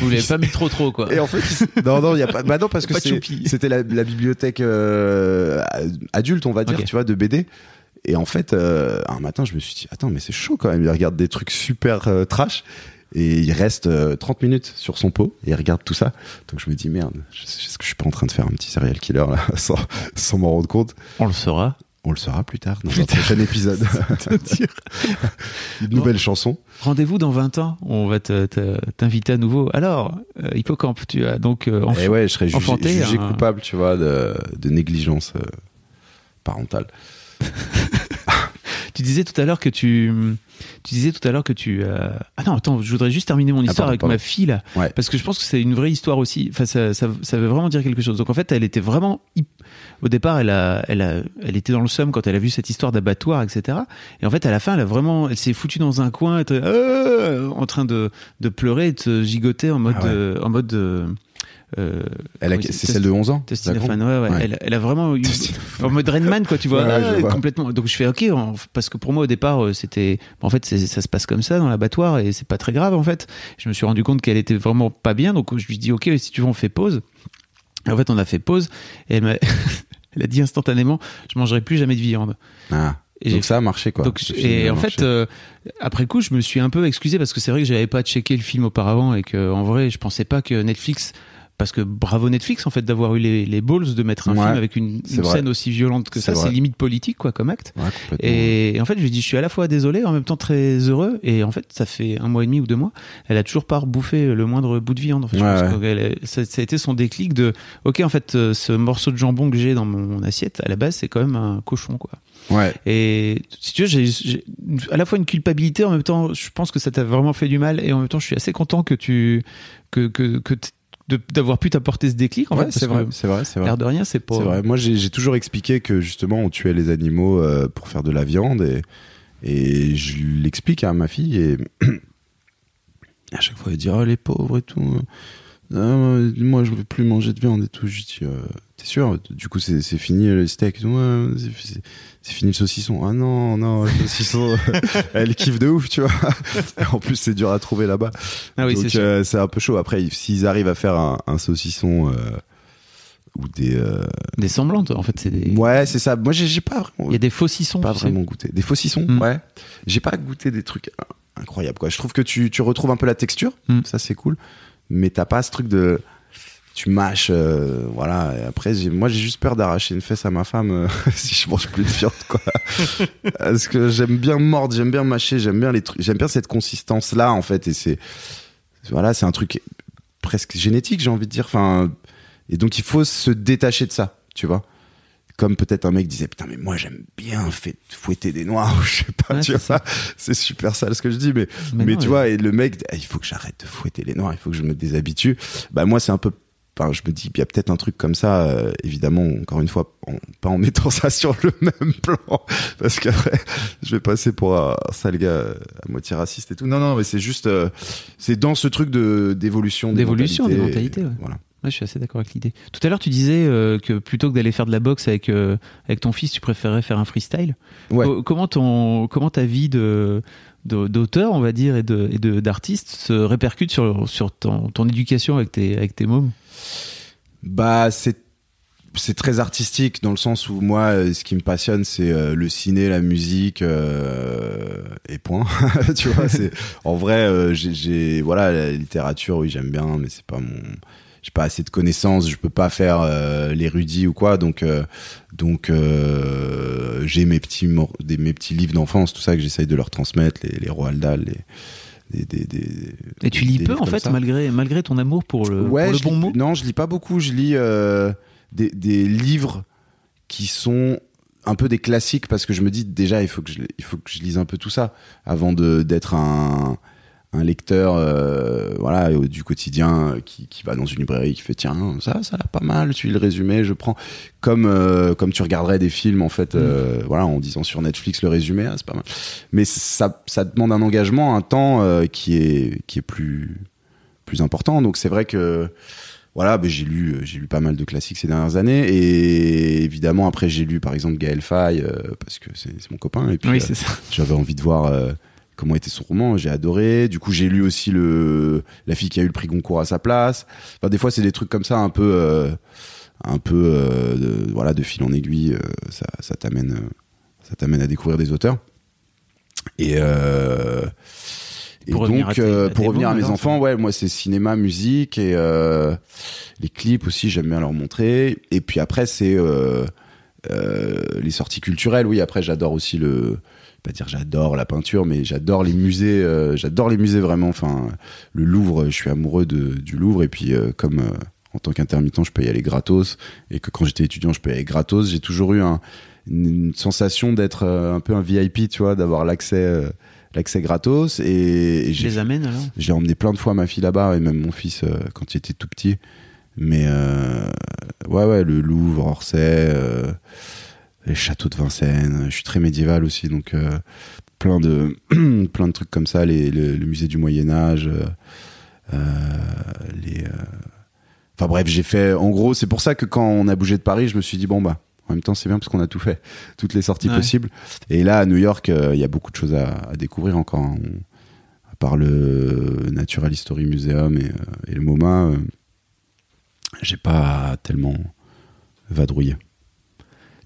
Vous l'avez pas [laughs] mis trop trop quoi. Et en fait, non, non, il y a pas. Bah non, parce que c'était la, la bibliothèque adulte, on va dire, tu vois, de BD. Et en fait, euh, un matin, je me suis dit, attends, mais c'est chaud quand même. Il regarde des trucs super euh, trash. Et il reste euh, 30 minutes sur son pot et il regarde tout ça. Donc je me dis, merde, est-ce que je suis pas en train de faire un petit serial killer là, [laughs] sans, sans m'en rendre compte? On le saura. On le saura plus tard dans un prochain épisode. [laughs] [laughs] Une nouvelle chanson. Rendez-vous dans 20 ans. On va te- te- t'inviter à nouveau. Alors, euh, Hippocampe, tu as donc euh, enf- Et ouais, je serais jugé, enfanté jugé un- coupable, tu vois, de, de négligence euh, parentale. [laughs] Tu disais tout à l'heure que tu, tu disais tout à l'heure que tu. euh, Ah non, attends, je voudrais juste terminer mon histoire pardon, avec pardon. ma fille là, Ouais. parce que je pense que c'est une vraie histoire aussi. Enfin, ça, ça, ça veut vraiment dire quelque chose. Donc en fait, elle était vraiment. Au départ, elle a, elle a, elle était dans le seum quand elle a vu cette histoire d'abattoir, etc. Et en fait, à la fin, elle a vraiment, elle s'est foutue dans un coin, elle était, euh, en train de, de pleurer et de se gigoter en mode, Ah ouais. euh, en mode. Euh, Elle a- comment il c'est celle de 11 ans grande ouais, ouais. Ouais. Elle, elle a vraiment eu [laughs] en mode Rainman quoi tu vois, Ouais, Ah, complètement donc je fais ok parce que pour moi au départ euh, c'était en fait ça se passe comme ça dans l'abattoir et c'est pas très grave en fait je me suis rendu compte qu'elle était vraiment pas bien donc je lui dis ok si tu veux on fait pause et en fait on a fait pause et elle m'a [laughs] elle a dit instantanément je mangerai plus jamais de viande Ah. Et Donc ça a marché quoi. donc, et en marché. fait, euh, après coup, je me suis un peu excusé parce que c'est vrai que j'avais pas checké le film auparavant et que en vrai, je pensais pas que Netflix, parce que bravo Netflix en fait d'avoir eu les, les balls de mettre un Ouais, film avec une, scène aussi violente que ça, c'est limite politique quoi comme acte. Ouais. Et, et en fait, je lui dis, je suis à la fois désolé, en même temps très heureux. Et en fait, ça fait un mois et demi ou deux mois, elle a toujours pas rebouffé le moindre bout de viande. En fait, Je pense ça, ça a été son déclic de, ok, en fait, euh, ce morceau de jambon que j'ai dans mon assiette, à la base, c'est quand même un cochon quoi. Ouais. Et si tu veux, j'ai à la fois une culpabilité, en même temps, je pense que ça t'a vraiment fait du mal, et en même temps, je suis assez content que tu que que, d'avoir pu t'apporter ce déclic. En Ouais, fait, c'est vrai, c'est vrai, c'est vrai. l'air de rien, c'est pas. C'est vrai. Moi, j'ai toujours expliqué que justement, on tuait les animaux euh, pour faire de la viande et, et je l'explique à ma fille et [clears throat] à chaque fois, elle dit oh les pauvres et tout. Ah, moi, je veux plus manger de viande et tout. Je dis euh, t'es sûr Du coup, c'est fini le steak. Ouais, c'est- fini le saucisson. Ah non, non, le saucisson, [laughs] elle kiffe de ouf, tu vois. [laughs] en plus, c'est dur à trouver là-bas. Ah oui, Donc, euh, c'est un peu chaud. Après, s'ils arrivent à faire un, un saucisson euh, ou des. euh, Des semblantes, en fait, c'est des. Ouais, c'est ça. Moi, j'ai pas vraiment, Il y a des faucissons. pas tu sais. vraiment goûté. Des faucissons, Mm. ouais. J'ai pas goûté des trucs incroyables, quoi. Je trouve que tu, tu retrouves un peu la texture, Mm. ça c'est cool. Mais t'as pas ce truc de. Tu mâches, euh, voilà. Et après, moi, j'ai juste peur d'arracher une fesse à ma femme euh, [laughs] si je mange plus de viande, quoi. [laughs] Parce que j'aime bien mordre, j'aime bien mâcher, j'aime bien les trucs, j'aime bien cette consistance-là, en fait. Et c'est, voilà, c'est un truc presque génétique, j'ai envie de dire. Enfin, et donc, il faut se détacher de ça, tu vois. Comme peut-être un mec disait, putain, mais moi, j'aime bien fait- fouetter des noirs, [laughs] ou je sais pas, Ouais, tu vois. C'est super sale ce que je dis, mais, Mais mais, non, tu vois, et le mec, ah, il faut que j'arrête de fouetter les noirs, il faut que je me déshabitue. Bah, moi, c'est un peu, enfin, je me dis, il y a peut-être un truc comme ça, euh, évidemment, encore une fois, en- pas en mettant ça [laughs] sur le même plan, parce qu'après, je vais passer pour un sale gars euh, à moitié raciste et tout. Non, non, mais c'est juste, euh, c'est dans ce truc de, d'évolution, des D'évolution, des mentalités, mentalités, ouais. Voilà. Ouais, je suis assez d'accord avec l'idée. Tout à l'heure, tu disais euh, que plutôt que d'aller faire de la boxe avec euh, avec ton fils, tu préférais faire un freestyle. Ouais. Co- Comment ton comment ta vie de d'auteur, on va dire, et de et de d'artiste se répercute sur sur ton, ton éducation avec tes avec tes mômes? Bah, c'est c'est très artistique dans le sens où moi, euh, ce qui me passionne, c'est euh, le ciné, la musique euh, et point. [laughs] tu vois, c'est [laughs] en vrai, j'ai- voilà la littérature, oui, j'aime bien, mais c'est pas mon j'ai pas assez de connaissances, je peux pas faire euh, l'érudit ou quoi, donc euh, donc j'ai mes petits des, mes petits livres d'enfance, tout ça que j'essaye de leur transmettre, les, les Roald Dahl, les des, des, des- Et tu lis peu en fait ça. malgré malgré ton amour pour le, Ouais, pour le je bon lis- mot. Non, je lis pas beaucoup. Je lis euh, des, des livres qui sont un peu des classiques parce que je me dis déjà il faut que je, il faut que je lise un peu tout ça avant d'être un un lecteur euh, voilà du quotidien euh, qui, qui va dans une librairie qui fait tiens ça ça a pas mal tu lis le résumé je prends comme euh, comme tu regarderais des films en fait euh, voilà en disant sur Netflix le résumé ah, c'est pas mal. Mais ça ça demande un engagement un temps qui est qui est plus plus important. Donc c'est vrai que voilà, ben, j'ai lu, j'ai lu pas mal de classiques ces dernières années. Et évidemment après j'ai lu par exemple Gaël Faye euh, parce que c'est mon copain. Et puis Oui, euh, c'est ça. j'avais envie de voir euh, comment était son roman, j'ai adoré. Du coup j'ai lu aussi le la fille qui a eu le prix Goncourt à sa place. Enfin, des fois c'est des trucs comme ça un peu euh, un peu euh, de, voilà de fil en aiguille, euh, ça, ça t'amène ça t'amène à découvrir des auteurs et euh, Pour donc, à pour revenir à mes alors, enfants, ouais, moi c'est cinéma, musique et les clips aussi, j'aime bien leur montrer. Et puis après c'est les sorties culturelles. Oui, après j'adore aussi le, pas dire j'adore la peinture, mais j'adore les musées. euh, j'adore les musées vraiment. Enfin, le Louvre, je suis amoureux de, du Louvre. Et puis euh, comme euh, en tant qu'intermittent, je peux y aller gratos, et que quand j'étais étudiant, je peux y aller gratos. J'ai toujours eu un, une, sensation d'être euh, un peu un VIP, tu vois, d'avoir l'accès. euh, l'accès gratos et, et Je les amène alors? j'ai emmené plein de fois ma fille là-bas et même mon fils euh, quand il était tout petit. Mais euh, ouais, ouais, le Louvre, Orsay, euh, les châteaux de Vincennes. Je suis très médiéval aussi, donc euh, plein de [clears throat] plein de trucs comme ça. Les, le, le musée du Moyen Âge, euh, euh, les. Enfin bref, j'ai fait. En gros, c'est pour ça que quand on a bougé de Paris, je me suis dit bon bah. En même temps, c'est bien parce qu'on a tout fait, [laughs] toutes les sorties Ouais. possibles. Et là, à New York, il y a beaucoup de choses à, à découvrir encore. hein. On- à part le Natural History Museum et, et le MoMA, euh, j'ai pas tellement vadrouillé.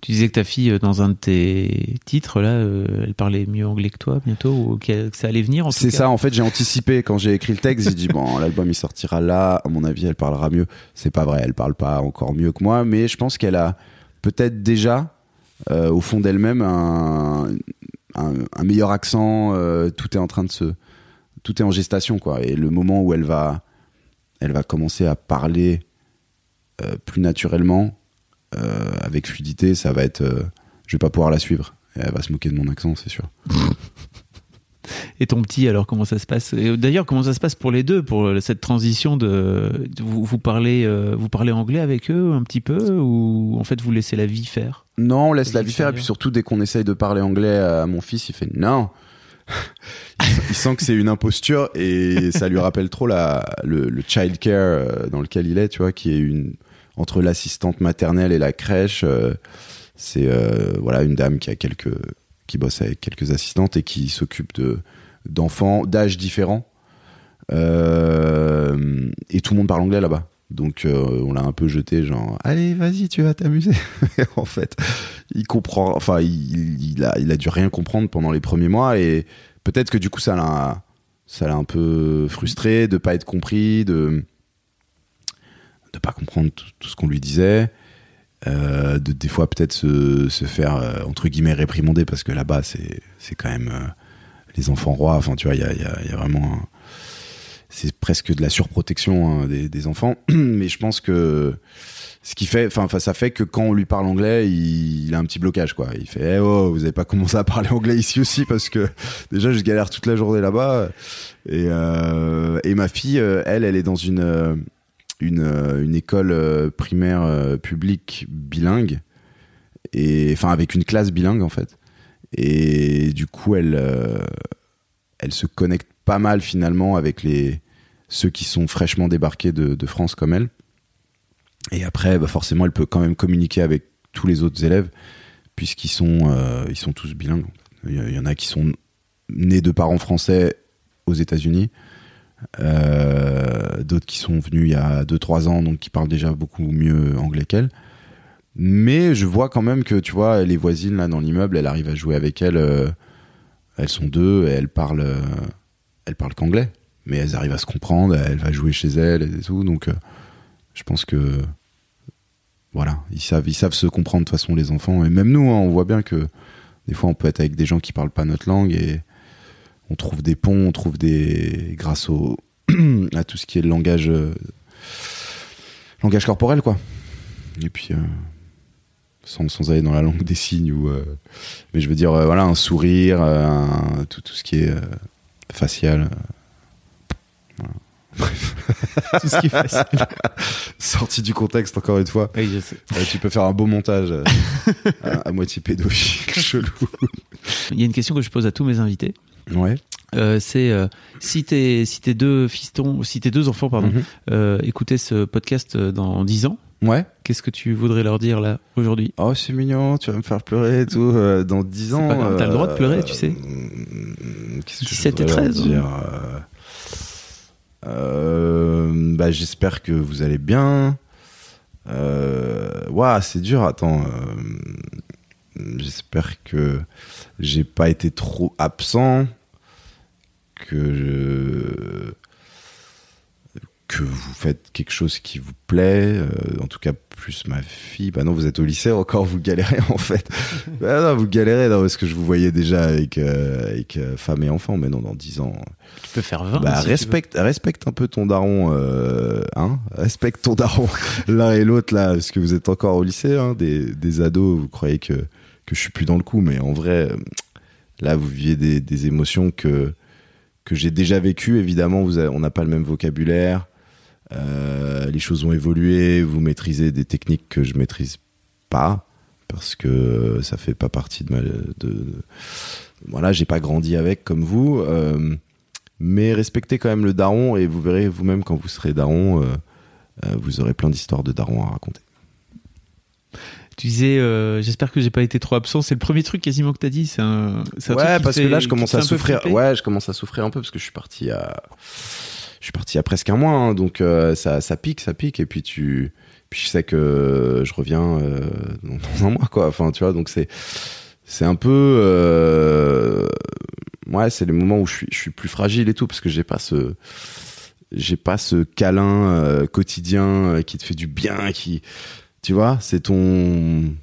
Tu disais que ta fille, euh, dans un de tes titres, là, euh, elle parlait mieux anglais que toi bientôt, ou que ça allait venir C'est ça, en fait, j'ai anticipé quand j'ai écrit le texte. J'ai dit, bon, [laughs] l'album il sortira là, à mon avis, elle parlera mieux. C'est pas vrai, elle parle pas encore mieux que moi, mais je pense qu'elle a peut-être déjà, euh, au fond d'elle-même, un, un, un meilleur accent. euh, tout est en train de se. Tout est en gestation, quoi. Et le moment où elle va, elle va commencer à parler plus naturellement, avec fluidité, ça va être. euh, je vais pas pouvoir la suivre. Et elle va se moquer de mon accent, c'est sûr. [laughs] Et ton petit, alors comment ça se passe? Et D'ailleurs, comment ça se passe pour les deux, pour cette transition de, vous, vous parlez, euh, vous parlez anglais avec eux un petit peu, ou en fait vous laissez la vie faire? Non, on laisse la vie faire. Et puis surtout, dès qu'on essaye de parler anglais à mon fils, il fait non. [laughs] il, sent- il sent que c'est une imposture et ça lui rappelle trop la, le, le child care euh, dans lequel il est, tu vois, qui est une entre l'assistante maternelle et la crèche. euh, c'est euh, voilà une dame qui a quelques qui bosse avec quelques assistantes et qui s'occupe de d'enfants d'âges différents. Euh, et tout le monde parle anglais là-bas. Donc euh, on l'a un peu jeté genre allez vas-y tu vas t'amuser. [laughs] en fait il comprend enfin il, il a il a dû rien comprendre pendant les premiers mois et peut-être que du coup ça l'a ça l'a un peu frustré de pas être compris de de pas comprendre tout, ce qu'on lui disait euh, de des fois peut-être se, se faire euh, entre guillemets réprimander parce que là-bas c'est quand même euh, les enfants rois. Enfin tu vois il y a, y y a vraiment c'est presque de la surprotection hein, des, enfants. [clears throat] Mais je pense que ce qui fait enfin ça fait que quand on lui parle anglais il, a un petit blocage quoi. Il fait eh oh vous avez pas commencé à parler anglais ici aussi parce que [laughs] déjà je galère toute la journée là-bas. Et et ma fille elle elle est dans une une, euh, une école euh, primaire euh, publique bilingue et enfin avec une classe bilingue en fait. Et du coup elle elle se connecte pas mal finalement avec les ceux qui sont fraîchement débarqués de, France comme elle. Et après bah forcément elle peut quand même communiquer avec tous les autres élèves puisqu'ils sont sont tous bilingues. Il y en a qui sont nés de parents français aux États-Unis euh, d'autres qui sont venus il y a 2-3 ans, donc qui parlent déjà beaucoup mieux anglais qu'elle. Mais je vois quand même que, tu vois, les voisines là dans l'immeuble, elle arrive à jouer avec elle. euh, elles sont deux et elles parlent, euh, elles parlent qu'anglais. Mais elles arrivent à se comprendre, elle va jouer chez elle et tout. Donc, je pense que, voilà, ils savent, ils savent se comprendre de toute façon, les enfants. Et même nous, hein, on voit bien que des fois, on peut être avec des gens qui parlent pas notre langue et on trouve des ponts, on trouve des. grâce au. [clears throat] à tout ce qui est le langage. euh, langage corporel, quoi. Et puis. euh, sans, sans aller dans la langue des signes ou. euh, mais je veux dire, voilà, un sourire, un- tout, tout ce qui est facial. euh, Tout ce qui est facile. [laughs] Sorti du contexte, encore une fois. Oui, je sais. Euh, tu peux faire un beau montage euh, [laughs] à, à moitié pédophile, [laughs] chelou. Il y a une question que je pose à tous mes invités. Ouais. Euh, c'est euh, si tes si tes deux fistons, si tes deux enfants pardon, Mhm. euh, écoutaient ce podcast dans 10 ans, Ouais. qu'est-ce que tu voudrais leur dire là aujourd'hui? Oh, c'est mignon, tu vas me faire pleurer et tout. dans 10 C'est ans. t'as le droit de pleurer, tu sais. mm, que je 17 et voudrais leur 13, dire, euh, euh, bah, J'espère que vous allez bien. Ouah, c'est dur, attends. J'espère que j'ai pas été trop absent. Que je que vous faites quelque chose qui vous plaît, euh, en tout cas plus ma fille. Bah non, vous êtes au lycée encore, vous galérez [laughs] en fait. bah non, vous galérez non, parce que je vous voyais déjà avec, euh, avec euh, femme et enfant, mais non, dans 10 ans. Tu peux faire 20. Bah si respecte, respecte un peu ton daron, hein. Respecte ton daron [laughs] l'un et l'autre là, parce que vous êtes encore au lycée, hein, des, des ados. Vous croyez que que je suis plus dans le coup, mais en vrai, euh, là vous viviez des, émotions que que j'ai déjà vécues. Évidemment, on n'a pas le même vocabulaire. Euh, les choses ont évolué. Vous maîtrisez des techniques que je maîtrise pas parce que ça fait pas partie de ma de, de- voilà j'ai pas grandi avec comme vous euh, mais respectez quand même le daron et vous verrez vous-même quand vous serez daron vous aurez plein d'histoires de darons à raconter. Tu disais, euh, j'espère que j'ai pas été trop absent. C'est le premier truc quasiment que t'as dit. C'est un, un Ouais, parce que là, je commence à souffrir. Ouais, je commence à souffrir un peu parce que je suis parti à, je suis parti à presque un mois, hein, donc euh, ça, ça pique, ça pique, et puis tu, puis je sais que je reviens euh, dans, un mois, quoi. Enfin, tu vois, donc c'est, c'est un peu, ouais, c'est les moments où je suis, je suis plus fragile et tout parce que j'ai pas ce, j'ai pas ce câlin euh, quotidien euh, qui te fait du bien, qui, tu vois, c'est ton,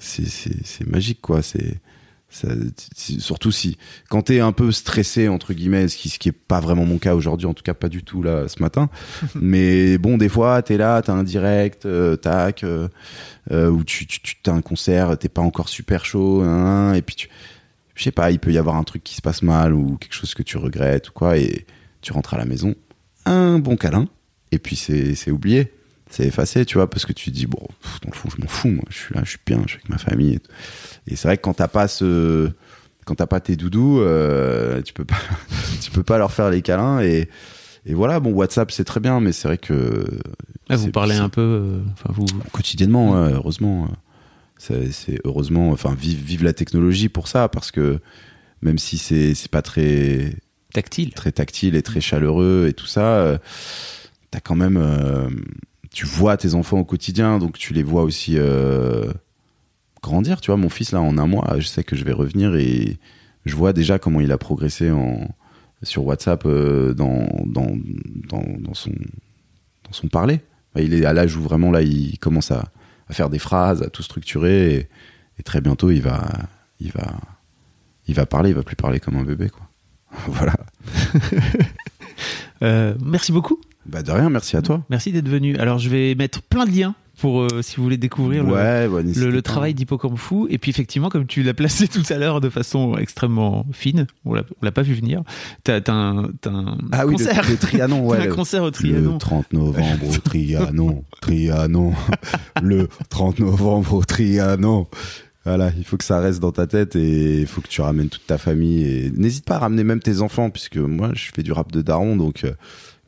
c'est, magique, quoi. C'est, ça, surtout si quand t'es un peu stressé entre guillemets, ce qui, ce qui est pas vraiment mon cas aujourd'hui, en tout cas pas du tout là ce matin. [laughs] Mais bon, des fois t'es là, t'as un direct, euh, tac, euh, euh, où tu, tu, t'as un concert, t'es pas encore super chaud, hein, et puis tu, je sais pas, il peut y avoir un truc qui se passe mal ou quelque chose que tu regrettes ou quoi, et tu rentres à la maison, un bon câlin, et puis c'est oublié. C'est effacé, tu vois, parce que tu te dis, bon, pff, dans le fond, je m'en fous, moi, je suis là, je suis bien, je suis avec ma famille. Et, c'est vrai que quand t'as pas ce, quand t'as pas tes doudous, euh, tu peux pas, [laughs] tu peux pas leur faire les câlins et, et voilà. Bon, WhatsApp c'est très bien, mais c'est vrai que vous parlez un peu. euh, Enfin, vous. quotidiennement, ouais, heureusement. euh, C'est heureusement, enfin, vive, vive la technologie pour ça, parce que même si c'est c'est pas très Tactile. très tactile et très chaleureux et tout ça, euh, t'as quand même, euh, tu vois tes enfants au quotidien, donc tu les vois aussi euh, grandir. Tu vois, mon fils là, en un mois, je sais que je vais revenir et je vois déjà comment il a progressé en sur WhatsApp euh, dans, dans, dans, son dans son parler. Il est à l'âge où vraiment là, il commence à, à faire des phrases, à tout structurer et, et très bientôt il va il va il va parler, il va plus parler comme un bébé quoi. [laughs] voilà. [laughs] Euh, merci beaucoup. Bah de rien, merci à toi. Merci d'être venu. Alors, je vais mettre plein de liens pour euh, si vous voulez découvrir le- ouais, travail d'Hippocampe Fou. Et puis effectivement, comme tu l'as placé [laughs] tout à l'heure de façon extrêmement fine, on l'a pas vu venir. T'as t'as un, Ah concert. le Trianon, [laughs] ouais. Un concert au Trianon. Le 30 novembre au Trianon, [laughs] Trianon. le 30 novembre au Trianon. Voilà, il faut que ça reste dans ta tête et il faut que tu ramènes toute ta famille. Et n'hésite pas à ramener même tes enfants, puisque moi, je fais du rap de daron, donc euh,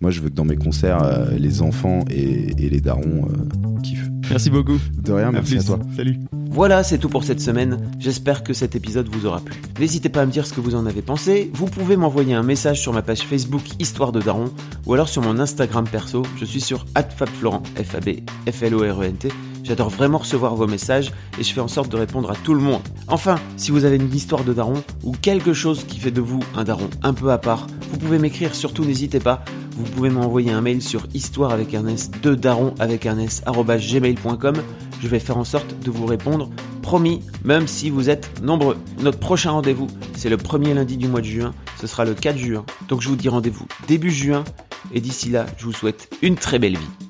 moi, je veux que dans mes concerts, euh, les enfants et, et les darons euh, kiffent. Merci beaucoup. De rien, merci à, toi. Salut. Voilà, c'est tout pour cette semaine. J'espère que cet épisode vous aura plu. N'hésitez pas à me dire ce que vous en avez pensé. Vous pouvez m'envoyer un message sur ma page Facebook Histoire de Daron ou alors sur mon Instagram perso. Je suis sur @fabflorent, F A B F L O R E N T. J'adore vraiment recevoir vos messages et je fais en sorte de répondre à tout le monde. Enfin, si vous avez une histoire de daron ou quelque chose qui fait de vous un daron un peu à part, vous pouvez m'écrire, surtout n'hésitez pas. Vous pouvez m'envoyer un mail sur histoire avec s de daron avec un s gmail.com. Je vais faire en sorte de vous répondre, promis, même si vous êtes nombreux. Notre prochain rendez-vous, c'est le premier lundi du mois de juin, ce sera le 4 juin. Donc je vous dis rendez-vous début juin et d'ici là, je vous souhaite une très belle vie.